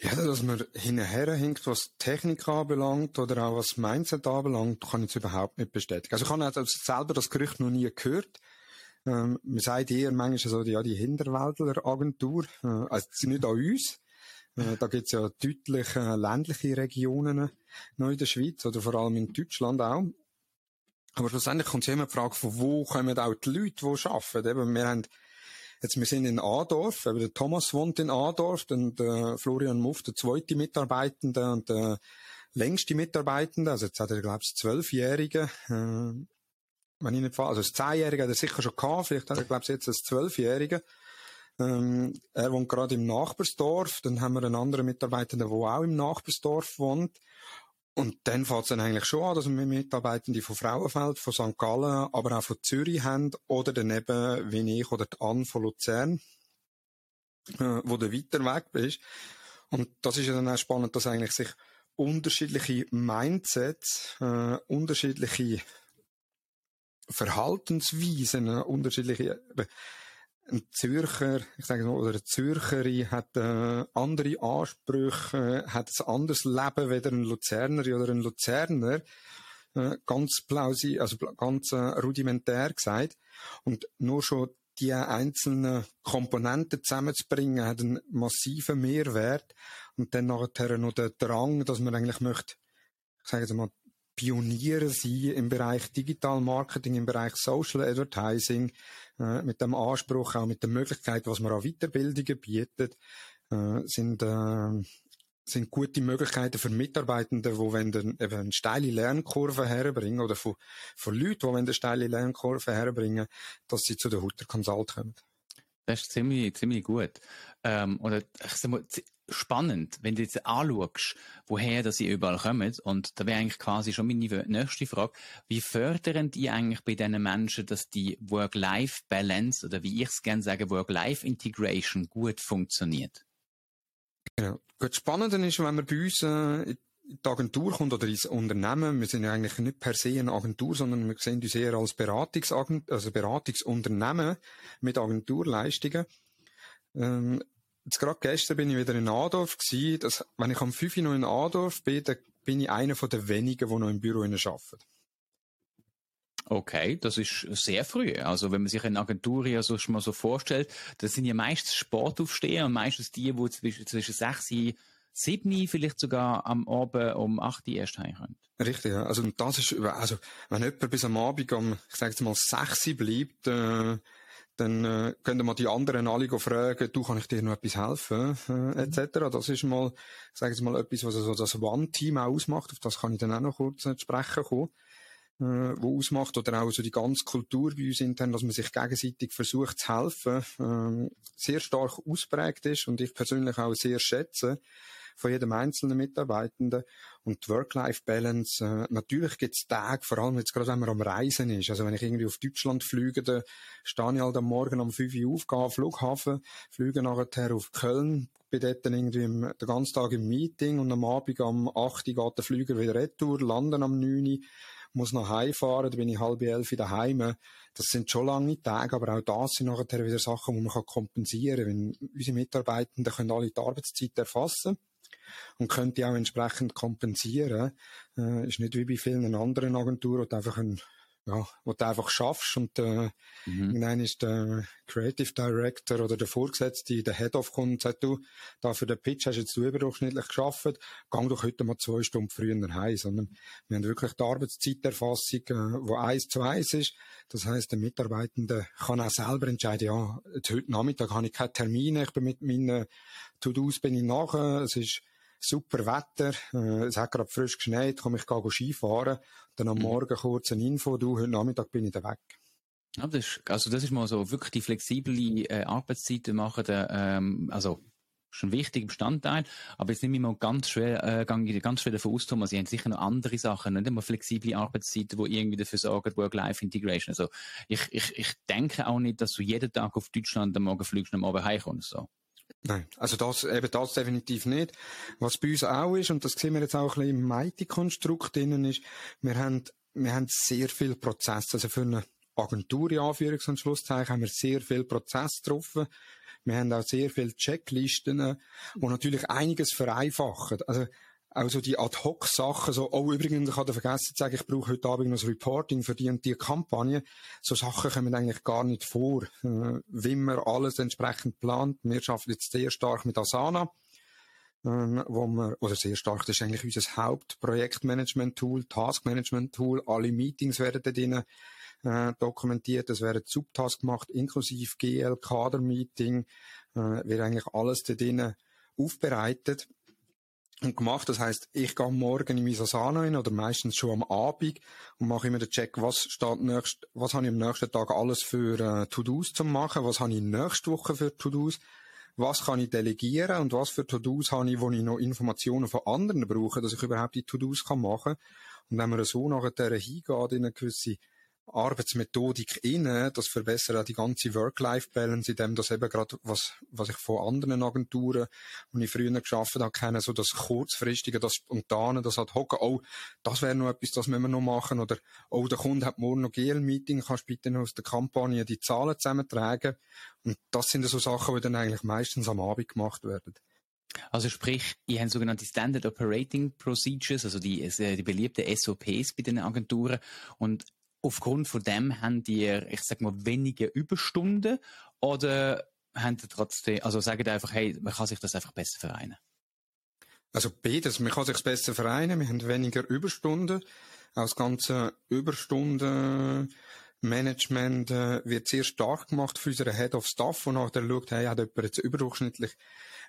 Ja, dass man hinterher hinkt, was Technik anbelangt oder auch was Mindset anbelangt, kann ich es überhaupt nicht bestätigen. Also ich habe also selber das Gerücht noch nie gehört. Ähm, man sagt eher manchmal so, ja, die Hinterwäldler-Agentur, äh, also nicht an uns. Äh, da gibt's ja deutlich äh, ländliche Regionen noch in der Schweiz oder vor allem in Deutschland auch. Aber schlussendlich kommt immer die Frage, von wo kommen auch die Leute, die arbeiten. Eben, wir haben Jetzt, wir sind in Adorf, eben der Thomas wohnt in Adorf, dann der Florian Muff, der zweite Mitarbeitende und der längste Mitarbeitende, also jetzt hat er, glaube ich, Zwölfjährige, äh, wenn ich nicht fall, also das Zehnjährige hat er sicher schon gehabt, vielleicht hat er, glaube ich, jetzt das Zwölfjährige. Ähm, er wohnt gerade im Nachbarsdorf, dann haben wir einen anderen Mitarbeitenden, der auch im Nachbarsdorf wohnt. Und dann fängt es dann eigentlich schon an, dass wir Mitarbeitende von Frauenfeld, von St. Gallen, aber auch von Zürich haben, oder daneben, wie ich, oder die Anne von Luzern, äh, wo der weiter weg ist. Und das ist ja dann auch spannend, dass eigentlich sich unterschiedliche Mindsets, äh, unterschiedliche Verhaltensweisen, äh, unterschiedliche ein Zürcher, ich sage mal, oder eine Zürcherin hat äh, andere Ansprüche, äh, hat ein anderes Leben weder ein Luzerner oder ein Luzerner. Äh, ganz plausibel, also ganz äh, rudimentär gesagt. Und nur schon die einzelnen Komponenten zusammenzubringen, hat einen massiven Mehrwert. Und dann nachher noch der Drang, dass man eigentlich möchte, ich sage jetzt mal, Pioniere sein im Bereich Digital Marketing, im Bereich Social Advertising, äh, mit dem Anspruch, auch mit der Möglichkeit, was man an Weiterbildungen bietet, äh, sind, äh, sind gute Möglichkeiten für Mitarbeitende, die wenn eine steile Lernkurve herbringen oder von, von Leuten, die wenn eine steile Lernkurve herbringen, dass sie zu der Hutter Consult kommen. Das ist ziemlich, ziemlich gut. Ähm, oder ich sag mal, spannend, wenn du jetzt anschaust, woher dass sie überall kommen. Und da wäre eigentlich quasi schon meine nächste Frage. Wie fördern die eigentlich bei diesen Menschen, dass die Work-Life-Balance oder wie ich es gerne sage, Work-Life-Integration gut funktioniert? Genau. Das Spannende ist, wenn man bei uns äh, die Agentur kommt oder ins Unternehmen, wir sind ja eigentlich nicht per se eine Agentur, sondern wir sehen uns eher als Beratungsagent, also Beratungsunternehmen mit Agenturleistungen. Ähm, Jetzt gerade gestern bin ich wieder in Adorf gewesen. Dass, wenn ich am 5 Uhr noch in Adorf bin, dann bin ich einer von den wenigen, die noch im Büro arbeiten. Okay, das ist sehr früh. Also wenn man sich eine Agentur ja so mal so vorstellt, das sind ja meistens Sportaufsteher und meistens die, die zwischen, zwischen 6 und 7 vielleicht sogar am Abend um 8 Uhr erst heimkommen. Richtig, ja. Also das ist, also wenn jemand bis am Abend um, ich sage jetzt mal 6 Uhr bleibt, äh, dann äh, können wir die anderen alle fragen, du, kann ich dir noch etwas helfen, äh, mhm. etc. Das ist mal, sage ich mal, etwas, was so das One-Team ausmacht, auf das kann ich dann auch noch kurz äh, sprechen kommen, äh, wo ausmacht, oder auch so die ganze Kultur bei uns intern, dass man sich gegenseitig versucht zu helfen, äh, sehr stark ausprägt ist und ich persönlich auch sehr schätze, von jedem einzelnen Mitarbeitenden. Und Work-Life-Balance, äh, natürlich gibt's Tage, vor allem jetzt gerade, wenn man am Reisen ist. Also wenn ich irgendwie auf Deutschland fliege, dann stehe ich halt am Morgen um 5 Uhr auf, gehe am Flughafen, fliege nachher auf Köln, bin dort dann irgendwie im, den ganzen Tag im Meeting und am Abend um 8 Uhr geht der Flüger wieder retour, landen am 9 Uhr muss nach Hause fahren, dann bin ich halb elf daheim. Das sind schon lange Tage, aber auch das sind nachher wieder Sachen, die man kompensieren kann. Unsere Mitarbeitenden können alle die Arbeitszeit erfassen und könnte auch entsprechend kompensieren. Äh, ist nicht wie bei vielen anderen Agenturen, du einfach ein ja, wo du einfach schaffst und äh, mhm. irgendwann ist der Creative Director oder der Vorgesetzte, der Head of kommt und sagt, du, da für den Pitch hast du jetzt überdurchschnittlich geschafft, gang doch heute mal zwei Stunden früher heim, sondern wir haben wirklich die Arbeitszeiterfassung, äh, wo eins zu eins ist. Das heißt, der Mitarbeitende kann auch selber entscheiden, ja, heute Nachmittag habe ich keine Termine, ich bin mit meinen To-Dos bin ich nachher, es ist super Wetter, äh, es hat gerade frisch geschneit, komme ich gehe Skifahren, dann am mhm. Morgen kurz eine Info, du, heute Nachmittag bin ich da weg. Ja, das ist, also das ist mal so wirklich die flexible äh, Arbeitszeiten machen, der, ähm, also ist ein wichtiger Bestandteil. Aber jetzt nehme ich mal ganz schwer, äh, ganz schwer davon aus, Thomas, Sie haben sicher noch andere Sachen, nicht immer flexible Arbeitszeiten, die irgendwie dafür sorgen, Work-Life-Integration. Also, ich, ich, ich denke auch nicht, dass du jeden Tag auf Deutschland am Morgen fliegst und am Abend heimkommst, so. Nein, also das, eben das definitiv nicht. Was bei uns auch ist, und das sehen wir jetzt auch ein bisschen im Mighty-Konstrukt drinnen, ist, wir haben, wir haben sehr viel Prozesse. Also für eine Agentur, in Anführungs- und Schlusszeichen, haben wir sehr viel Prozess getroffen. Wir haben auch sehr viele Checklisten, die natürlich einiges vereinfachen. Also, also die Ad-Hoc-Sachen, so, oh, übrigens, ich hatte vergessen zu sagen, ich brauche heute Abend noch ein Reporting für die und die Kampagne. So Sachen kommen eigentlich gar nicht vor. Äh, wie man alles entsprechend plant. Wir arbeiten jetzt sehr stark mit Asana. Ähm, wo wir, oder sehr stark, das ist eigentlich unser Hauptprojektmanagement-Tool, Taskmanagement-Tool. Alle Meetings werden da drinnen äh, dokumentiert. Es werden Subtasks gemacht, inklusive GL, Kader-Meeting, äh, wird eigentlich alles da drinnen aufbereitet und gemacht. Das heißt, ich gehe morgen in mein Asana rein oder meistens schon am Abend und mache immer den Check, was steht nächst, was habe ich am nächsten Tag alles für äh, To-Dos zu machen, was habe ich nächste Woche für To-Dos, was kann ich delegieren und was für To-Dos habe ich, wo ich noch Informationen von anderen brauche, dass ich überhaupt die To-Dos kann machen. Und wenn man so nachher hingeht in eine gewisse Arbeitsmethodik inne, das verbessert auch die ganze Work-Life-Balance, indem das eben gerade, was, was ich von anderen Agenturen, die ich früher geschafft habe, kenne, so das kurzfristige, das spontane, das hat hocken, oh, das wäre noch etwas, das müssen wir noch machen, oder, oh, der Kunde hat morgen noch GL-Meeting, kannst bitte noch aus der Kampagne die Zahlen zusammentragen. Und das sind so Sachen, die dann eigentlich meistens am Abend gemacht werden. Also sprich, ihr habt sogenannte Standard Operating Procedures, also die, die beliebten SOPs bei den Agenturen. Und aufgrund von dem haben ihr, ich sag mal, weniger Überstunden oder haben ihr trotzdem, also sagen einfach, hey, man kann sich das einfach besser vereinen? Also beides. Man kann sich besser vereinen. Wir haben weniger Überstunden. Auch das ganze Überstundenmanagement äh, wird sehr stark gemacht für unsere Head of Staff, und nachher schaut, hey, hat jemand jetzt überdurchschnittlich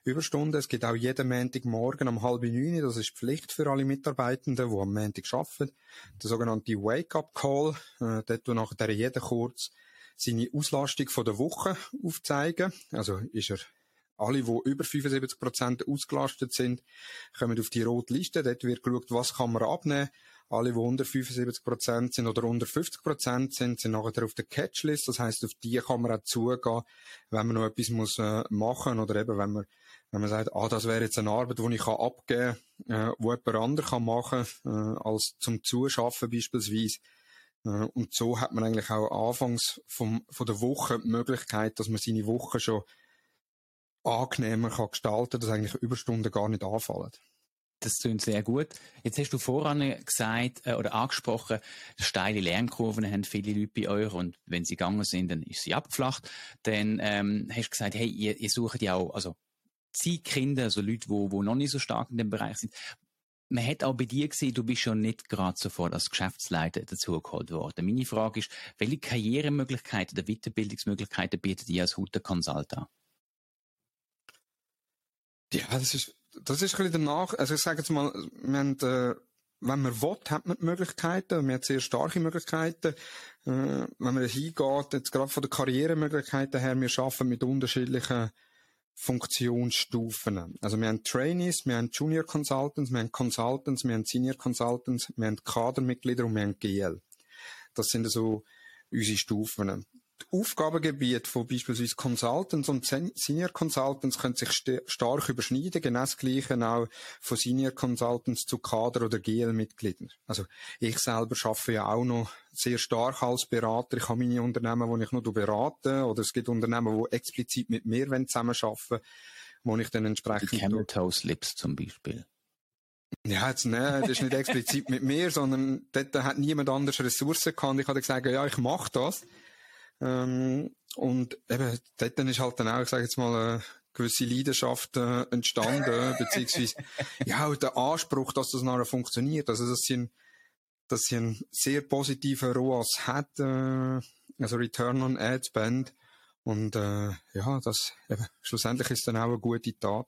Überstunden. Es gibt auch jeden Montagmorgen um halb neun, das ist Pflicht für alle Mitarbeitenden, die am Montag arbeiten. Der sogenannte Wake-up-Call, äh, dort wo nachher jeder kurz seine Auslastung von der Woche aufzeigen. Also ist er alle, die über 75% ausgelastet sind, kommen auf die rote Liste. Dort wird geschaut, was kann man abnehmen. Alle, die unter 75% sind oder unter 50% sind, sind nachher auf der Catchlist. Das heißt, auf die kann man auch zugehen, wenn man noch etwas muss, äh, machen oder eben, wenn man wenn man sagt, ah, das wäre jetzt eine Arbeit, die ich abgeben kann, äh, wo jemand anderes kann machen kann, äh, als zum Zuschaffen beispielsweise. Äh, und so hat man eigentlich auch anfangs vom, von der Woche die Möglichkeit, dass man seine Woche schon angenehmer kann gestalten, dass eigentlich Überstunden gar nicht anfallen. Das klingt sehr gut. Jetzt hast du voran gesagt äh, oder angesprochen, steile Lernkurven haben viele Leute bei euch und wenn sie gegangen sind, dann ist sie abgeflacht. Dann ähm, hast du gesagt, hey, ihr, ihr sucht ja auch, also Ziehkinder, also Leute, wo, wo noch nicht so stark in dem Bereich sind. Man hat auch bei dir gesehen, du bist schon nicht gerade sofort als Geschäftsleiter dazugeholt worden. Meine Frage ist, welche Karrieremöglichkeiten oder Weiterbildungsmöglichkeiten bietet ihr als Hutter Consult an? Ja, das ist, das ist ein bisschen danach, also ich sage jetzt mal, wir haben, äh, wenn man will, hat man die Möglichkeiten, wir haben sehr starke Möglichkeiten, äh, wenn man hingeht, jetzt gerade von den Karrieremöglichkeiten her, wir arbeiten mit unterschiedlichen Funktionsstufen. Also wir haben Trainees, wir haben Junior Consultants, wir haben Consultants, wir haben Senior Consultants, wir haben Kadermitglieder und wir haben GL. Das sind so unsere Stufen. Aufgabengebiet von beispielsweise Consultants und Senior Consultants können sich st stark überschneiden, genau das Gleiche auch von Senior Consultants zu Kader- oder GL-Mitgliedern. Also ich selber arbeite ja auch noch sehr stark als Berater. Ich habe meine Unternehmen, wo ich nur berate, oder es gibt Unternehmen, die explizit mit mir zusammenarbeiten wo ich dann entsprechend... Die Camel Toe Slips zum Beispiel. Ja, jetzt, ne, das ist nicht explizit mit mir, sondern dort hat niemand anders Ressourcen gehabt. Ich habe gesagt, ja, ich mache das. Ähm, und eben, dort ist halt dann auch, ich sage jetzt mal, eine gewisse Leidenschaft äh, entstanden, beziehungsweise, ja, auch der Anspruch, dass das nachher funktioniert. Also, dass sie, ein, dass sie einen sehr positiven ROAS hat, äh, also Return on Ad Spend. Und äh, ja, das eben, schlussendlich ist dann auch eine gute Tat.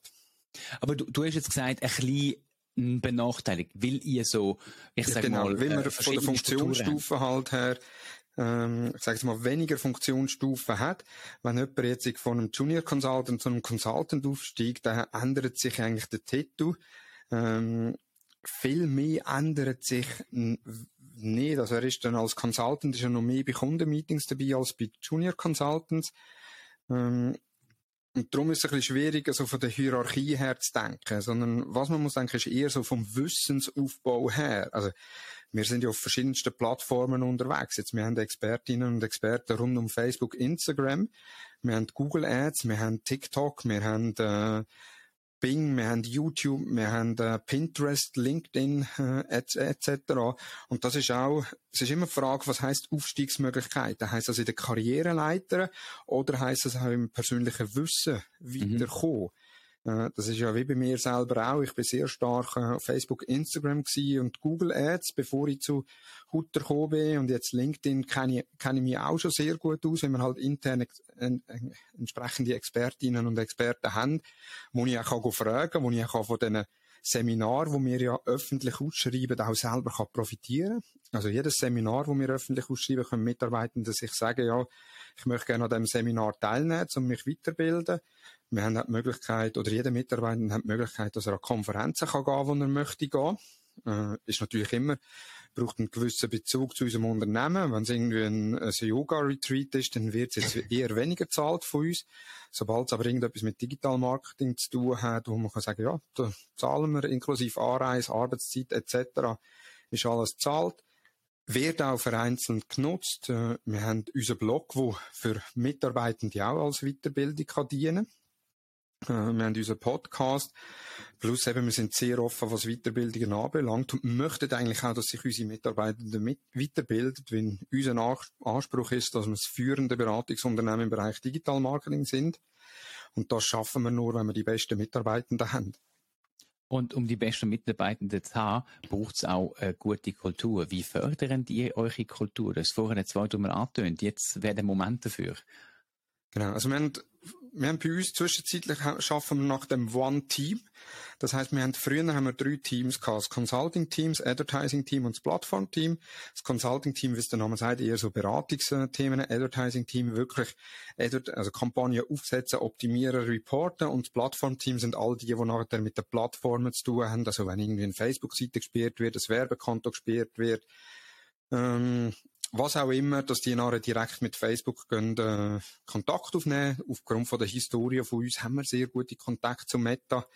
Aber du, du hast jetzt gesagt, ein bisschen benachteiligt, weil ihr so, ich sag genau, mal, weil wir äh, von der Funktionsstufe halt her ähm, ich sage mal, weniger Funktionsstufen hat. Wenn jemand jetzt von einem Junior Consultant zu einem Consultant aufsteigt, dann ändert sich eigentlich der Titel. Ähm, viel mehr ändert sich nicht. Also er ist dann als Consultant ist er noch mehr bei Kundenmeetings dabei als bei Junior Consultants. Ähm, und darum ist es ein bisschen schwierig, so von der Hierarchie her zu denken, sondern was man muss denken, ist eher so vom Wissensaufbau her. Also, wir sind ja auf verschiedensten Plattformen unterwegs. Jetzt, wir haben Expertinnen und Experten rund um Facebook, Instagram, wir haben Google Ads, wir haben TikTok, wir haben äh, Bing, wir haben YouTube, wir haben äh, Pinterest, LinkedIn äh, etc. Und das ist auch, es ist immer die Frage, was heißt Aufstiegsmöglichkeiten? Heißt das in der Karriereleiter oder heißt das auch im persönlichen Wissen mhm. weiterkommen? Mhm. Das ist ja wie bei mir selber auch. Ich bin sehr stark äh, auf Facebook, Instagram und Google Ads, bevor ich zu Hutter gekommen bin. Und jetzt LinkedIn kenne ich, kenne ich mich auch schon sehr gut aus, wenn wir halt intern entsprechende Expertinnen und Experten haben, wo ich auch fragen kann, wo ich auch von diesen Seminar, wo wir ja öffentlich ausschreiben, auch selber kann profitieren. Also jedes Seminar, wo wir öffentlich ausschreiben, können Mitarbeitende sich sagen, ja, ich möchte gerne an diesem Seminar teilnehmen, um mich weiterbilden. Wir haben die Möglichkeit, oder jeder Mitarbeiter hat die Möglichkeit, dass er an Konferenzen kann gehen, wo er möchte gehen. Äh, ist natürlich immer, braucht einen gewissen Bezug zu unserem Unternehmen. Wenn es irgendwie ein, ein Yoga-Retreat ist, dann wird es jetzt eher weniger zahlt von uns. Sobald es aber irgendetwas mit Digital Marketing zu tun hat, wo man kann sagen, ja, da zahlen wir inklusive Anreise, Arbeitszeit etc., ist alles zahlt. Wird auch vereinzelt genutzt. Äh, wir haben unseren Blog, der für Mitarbeitende auch als Weiterbildung kann dienen kann. Äh, wir haben unseren Podcast. Plus eben, wir sind sehr offen, was Weiterbildungen anbelangt und möchten eigentlich auch, dass sich unsere Mitarbeitenden mit weiterbilden, wenn unser Anspruch ist, dass wir das führende Beratungsunternehmen im Bereich Digital Marketing sind. Und das schaffen wir nur, wenn wir die besten Mitarbeitenden haben. Und um die besten Mitarbeitenden zu haben, braucht es auch eine gute Kultur. Wie fördern die eure Kultur? Das vorhin zwei mal angetönt. Jetzt wäre der Moment dafür. Genau. Also wir haben wir haben bei uns zwischenzeitlich schaffen wir nach dem One Team. Das heißt, wir haben früher haben wir drei Teams gehabt. Das Consulting Team, das Advertising Team und das Plattform Team. Das Consulting Team, wie es der Name sagt, eher so Beratungsthemen. Advertising Team wirklich, also Kampagnen aufsetzen, optimieren, reporten. Und das Plattform Team sind all die, die nachher mit den Plattformen zu tun haben. Also wenn irgendwie eine Facebook-Seite gespielt wird, ein Werbekonto gespielt wird, ähm, was auch immer, dass die nachher direkt mit Facebook gehen, äh, Kontakt aufnehmen. Aufgrund von der Historie von uns haben wir sehr gute Kontakte zu Meta.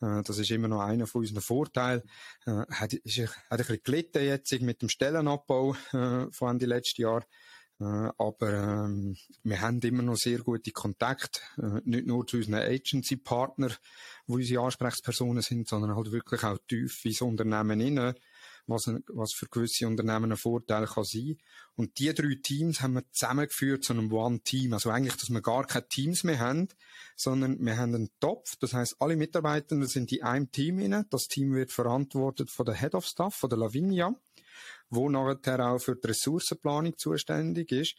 Äh, das ist immer noch einer von unseren Vorteilen. Äh, hat, ist, hat ein bisschen gelitten jetzt mit dem Stellenabbau äh, von Ende letzten Jahr. Äh, aber ähm, wir haben immer noch sehr gute Kontakte, äh, nicht nur zu unseren Agency-Partnern, wo unsere Ansprechpersonen sind, sondern halt wirklich auch tief ins Unternehmen hinein was, was für gewisse Unternehmen ein Vorteil kann sein. Und die drei Teams haben wir zusammengeführt zu einem One-Team. Also eigentlich, dass wir gar keine Teams mehr haben, sondern wir haben einen Topf. Das heißt, alle Mitarbeitenden sind in einem Team inne. Das Team wird verantwortet von der Head of Staff, von der Lavinia wo nachher auch für die Ressourcenplanung zuständig ist.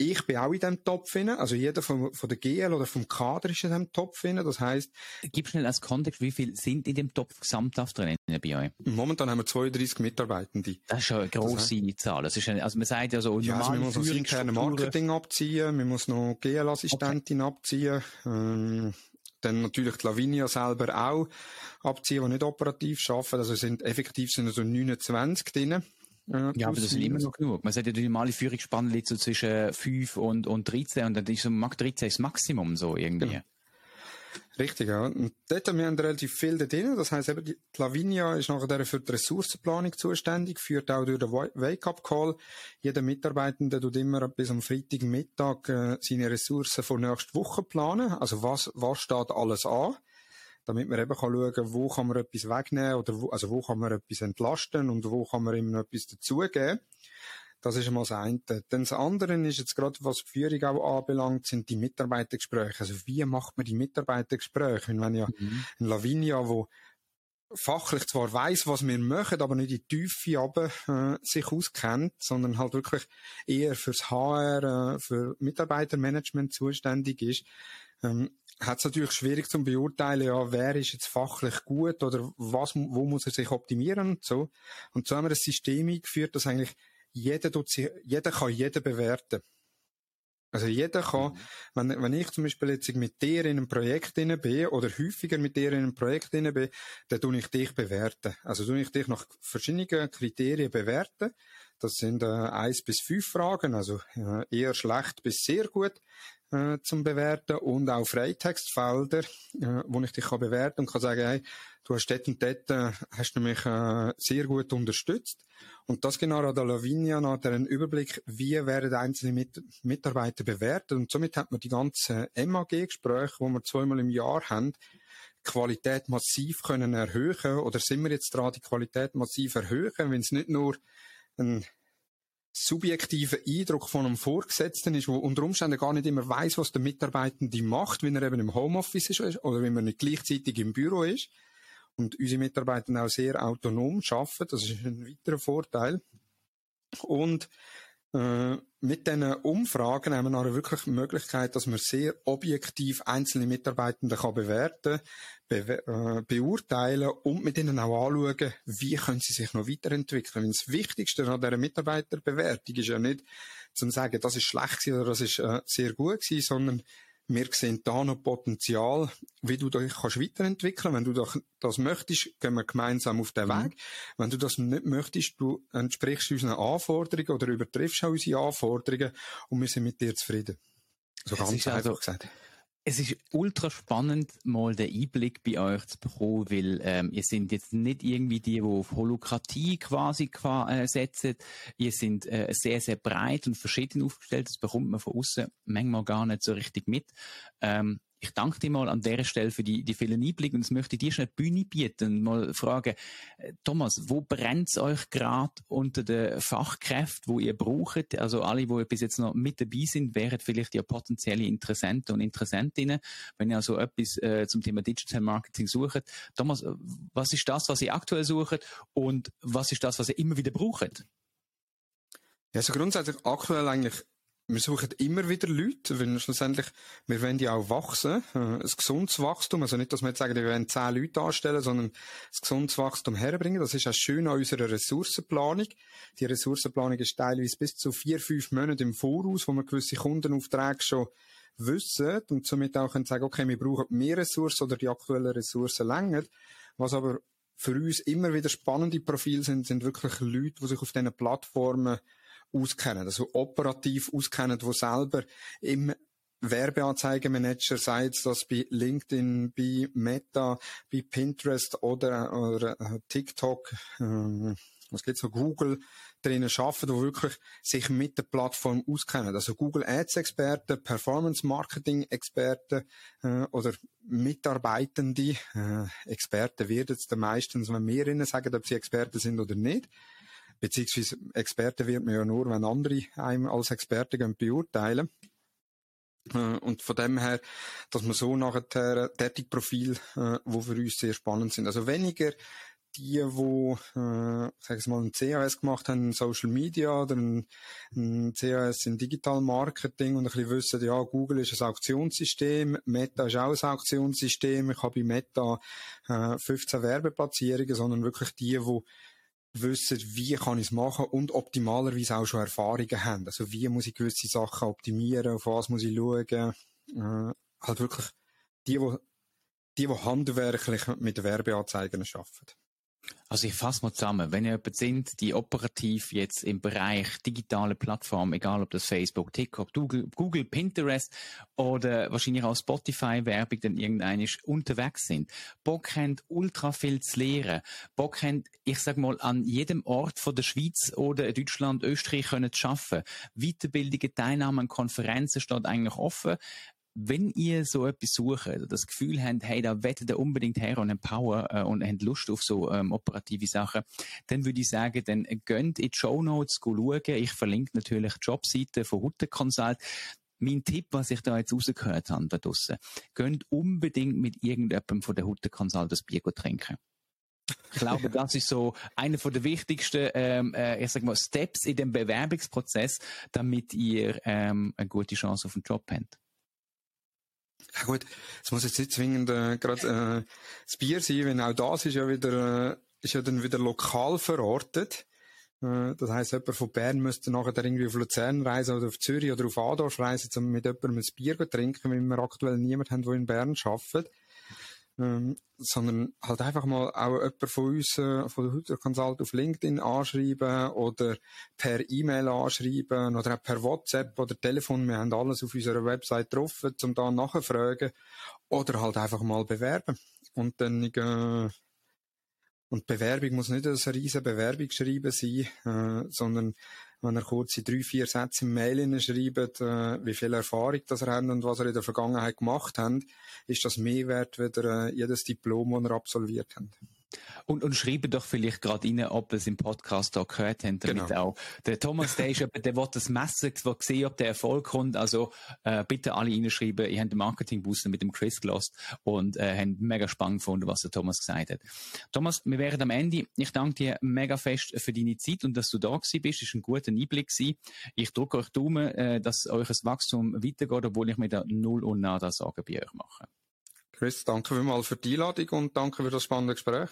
Ich bin auch in diesem Topf drin, also jeder von, von der GL oder vom Kader ist in diesem Topf drin, das heisst... Gib schnell als Kontext, wie viele sind in dem Topf gesamthaft drin bei euch? Momentan haben wir 32 Mitarbeitende. Das ist schon eine grosse das Zahl. Das ist eine, also man sagt ja so, ja, also man muss noch das interne Marketing abziehen, man muss noch GL-Assistentin okay. abziehen, ähm, dann natürlich die Lavinia selber auch abziehen, die nicht operativ arbeiten, also sind effektiv sind so 29 drin. Ja, ja aber das sind immer noch genug. Man sagt ja, die normale Führungsspanne liegt so zwischen 5 und, und 13 und dann ist so Mark 13 das Maximum so irgendwie. Ja. Richtig, ja. Und dort haben wir relativ viel da drin. Das heisst eben, die Lavinia ist nachher für die Ressourcenplanung zuständig, führt auch durch den Wake-up-Call. Jeder Mitarbeitende tut immer bis am Freitagmittag äh, seine Ressourcen für nächste Woche planen. Also was, was steht alles an? Damit man eben kann schauen, wo kann man etwas wegnehmen oder wo, also wo kann man etwas entlasten und wo kann man ihm noch etwas dazugeben. Das ist einmal das eine. Dann das andere ist jetzt gerade, was die Führung auch anbelangt, sind die Mitarbeitergespräche. Also wie macht man die Mitarbeitergespräche? Wenn ja mhm. ein Lavinia, wo fachlich zwar weiß, was wir machen, aber nicht in die Tiefe aber, äh, sich auskennt, sondern halt wirklich eher fürs HR, äh, für Mitarbeitermanagement zuständig ist, ähm, hat es natürlich schwierig zu beurteilen, ja, wer ist jetzt fachlich gut oder was, wo muss er sich optimieren und so. Und so haben wir ein System eingeführt, dass eigentlich jeder, tut sich, jeder kann jeden bewerten. Also jeder kann, mhm. wenn, wenn ich zum Beispiel jetzt mit dir in einem Projekt bin oder häufiger mit dir in einem Projekt bin, dann tue ich dich bewerten. Also tue ich dich nach verschiedenen Kriterien bewerten. Das sind äh, eins bis fünf Fragen, also äh, eher schlecht bis sehr gut äh, zum Bewerten und auch Freitextfelder, äh, wo ich dich kann bewerten und kann sagen, hey, du hast dort und dort, äh, hast du mich äh, sehr gut unterstützt. Und das genau an der Lavinia er einen Überblick, wie werden einzelne Mit Mitarbeiter bewertet. Und somit hat man die ganzen MAG-Gespräche, die wir zweimal im Jahr haben, Qualität massiv können erhöhen oder sind wir jetzt dran, die Qualität massiv erhöhen, wenn es nicht nur ein subjektiver Eindruck von einem Vorgesetzten ist, wo unter Umständen gar nicht immer weiß, was der Mitarbeitende macht, wenn er eben im Homeoffice ist oder wenn man nicht gleichzeitig im Büro ist. Und unsere Mitarbeiter auch sehr autonom arbeiten, das ist ein weiterer Vorteil. Und äh, mit diesen Umfragen haben wir nachher wirklich die Möglichkeit, dass man sehr objektiv einzelne Mitarbeitende kann bewerten, be äh, beurteilen und mit ihnen auch anschauen, wie können sie sich noch weiterentwickeln. Weil das Wichtigste an dieser Mitarbeiterbewertung ist ja nicht, zu sagen, das ist schlecht oder das ist äh, sehr gut gewesen, sondern wir sehen da noch Potenzial, wie du dich kannst weiterentwickeln. Wenn du das möchtest, gehen wir gemeinsam auf den mhm. Weg. Wenn du das nicht möchtest, du entsprichst unseren Anforderungen oder übertriffst auch unsere Anforderungen und wir sind mit dir zufrieden. So ganz einfach also, gesagt. Es ist ultra spannend, mal den Einblick bei euch zu bekommen, weil ähm, ihr sind jetzt nicht irgendwie die, die auf Holokratie quasi äh, setzen. Ihr sind äh, sehr, sehr breit und verschieden aufgestellt. Das bekommt man von außen manchmal gar nicht so richtig mit. Ähm, ich danke dir mal an der Stelle für die, die vielen Einblicke und jetzt möchte ich dir schon eine Bühne bieten und mal fragen, äh, Thomas, wo brennt es euch gerade unter den Fachkräften, wo ihr braucht? Also alle, die bis jetzt noch mit dabei sind, wären vielleicht ja potenzielle Interessenten und Interessentinnen, wenn ihr also etwas äh, zum Thema Digital Marketing sucht. Thomas, was ist das, was ihr aktuell sucht und was ist das, was ihr immer wieder braucht? Ja, also grundsätzlich aktuell eigentlich wir suchen immer wieder Leute, weil schlussendlich, wir wollen ja auch wachsen, äh, ein gesundes Wachstum, also nicht, dass wir jetzt sagen, wir wollen zehn Leute anstellen, sondern ein gesundes Wachstum herbringen. Das ist auch schön an unserer Ressourcenplanung. Die Ressourcenplanung ist teilweise bis zu vier, fünf Monate im Voraus, wo wir gewisse Kundenaufträge schon wissen und somit auch können sagen, okay, wir brauchen mehr Ressourcen oder die aktuellen Ressourcen länger. Was aber für uns immer wieder spannende Profile sind, sind wirklich Leute, die sich auf diesen Plattformen auskennen, also operativ auskennen, wo selber im Werbeanzeigenmanager, sei es das bei LinkedIn, bei Meta, bei Pinterest oder, oder äh, TikTok, äh, was gibt's so, Google drinnen arbeiten, wo wirklich sich mit der Plattform auskennen. Also Google Ads Experten, Performance Marketing Experten äh, oder Mitarbeitende äh, Experten es dann meistens, wenn wir ihnen sagen, ob sie Experten sind oder nicht. Beziehungsweise Experte wird man ja nur, wenn andere einem als Experte beurteilen. Äh, und von dem her, dass man so nachher Tätigprofil, äh, wo für uns sehr spannend sind. Also weniger die, wo, äh, sag ich mal, ein CAS gemacht haben Social Media oder ein, ein CAS in Digital Marketing und ein bisschen wissen, ja, Google ist ein Auktionssystem, Meta ist auch ein Auktionssystem, ich habe bei Meta äh, 15 Werbeplatzierungen, sondern wirklich die, wo wissen, wie kann ich es machen und optimalerweise auch schon Erfahrungen haben. Also wie muss ich gewisse Sachen optimieren, auf was muss ich schauen. Äh, halt wirklich die, die, die, die handwerklich mit Werbeanzeigen arbeiten. Also ich fasse mal zusammen. Wenn ihr jemand sind, die operativ jetzt im Bereich digitale Plattformen, egal ob das Facebook, TikTok, Google, Google Pinterest oder wahrscheinlich auch Spotify-Werbung dann irgendein unterwegs sind, Bock haben, ultra viel zu lernen, Bock haben, ich sag mal, an jedem Ort von der Schweiz oder Deutschland, Österreich können zu arbeiten. Weiterbildungen, Teilnahme an Konferenzen steht eigentlich offen wenn ihr so etwas sucht, das Gefühl habt, hey, da wettet ihr unbedingt her und Empower äh, und habt Lust auf so ähm, operative Sachen, dann würde ich sagen, dann gönnt in die Show Notes schauen. Ich verlinke natürlich die Jobseite von Hutte Consult. Mein Tipp, was ich da jetzt rausgehört habe, da draussen, gönnt unbedingt mit irgendjemandem von der Hutte Consult das Bier trinken. Ich glaube, das ist so einer von der wichtigsten, ähm, äh, ich sag mal, Steps in dem Bewerbungsprozess, damit ihr ähm, eine gute Chance auf den Job habt. Ja gut, es muss jetzt nicht zwingend äh, gerade äh, das Bier sein, wenn auch das ist ja wieder äh, ist ja dann wieder lokal verortet. Äh, das heisst, jemand von Bern müsste nachher irgendwie auf Luzern reisen oder auf Zürich oder auf Adorf reisen, um mit jemandem ein Bier zu trinken, weil wir aktuell niemanden haben, der in Bern arbeitet. Ähm, sondern halt einfach mal auch jemand von uns, äh, von der Hutter Consult auf LinkedIn anschreiben oder per E-Mail anschreiben oder auch per WhatsApp oder Telefon. Wir haben alles auf unserer Website drauf, um da nachzufragen. Oder halt einfach mal bewerben. Und dann, äh, und Bewerbung muss nicht eine riesen Bewerbung schreiben sein, äh, sondern wenn er kurze drei, vier Sätze im Mail schreibt, äh, wie viel Erfahrung das er hat und was er in der Vergangenheit gemacht hat, ist das mehr wert, wie äh, jedes Diplom, das er absolviert hat. Und, und schreiben doch vielleicht gerade rein, ob es im Podcast da gehört haben, damit genau. auch. Der Thomas, der ist jemand, der will das messen, der sehen, ob der Erfolg kommt. Also, äh, bitte alle reinschreiben. Ich habe den Marketing-Booster mit dem Chris gelost und, äh, haben mega spannend gefunden, was der Thomas gesagt hat. Thomas, wir wären am Ende. Ich danke dir mega fest für deine Zeit und dass du da gewesen bist. Das war ein guter Einblick gewesen. Ich drücke euch Daumen, äh, dass euch das Wachstum weitergeht, obwohl ich mir da null und nada Sagen bei euch mache. Chris, danke vielmals für die Einladung und danke für das spannende Gespräch.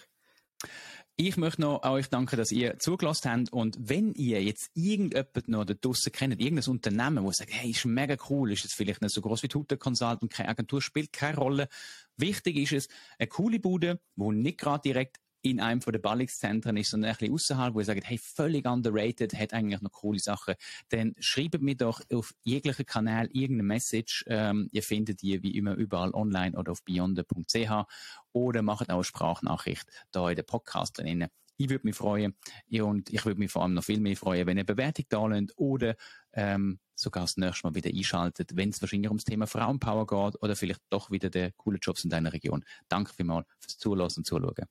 Ich möchte noch euch danken, dass ihr zugelassen habt. Und wenn ihr jetzt irgendjemand noch da draussen kennt, irgendein Unternehmen, wo sagt, hey, ist mega cool, ist jetzt vielleicht nicht so groß wie Tutor Consult und keine Agentur, spielt keine Rolle. Wichtig ist es, eine coole Bude, wo nicht gerade direkt in einem von den Ballungszentren ist, sondern ein bisschen außerhalb, wo ihr sagt, hey, völlig underrated, hat eigentlich noch coole Sachen, dann schreibt mir doch auf jeglichen Kanal irgendeine Message. Ähm, ihr findet die wie immer überall online oder auf beyond.ch oder macht auch eine Sprachnachricht da in den Podcast drin. Ich würde mich freuen und ich würde mich vor allem noch viel mehr freuen, wenn ihr Bewertung da lasst oder ähm, sogar das nächste Mal wieder einschaltet, wenn es wahrscheinlich ums Thema Frauenpower geht oder vielleicht doch wieder der coole Jobs in deiner Region. Danke vielmals fürs Zuhören und Zuschauen.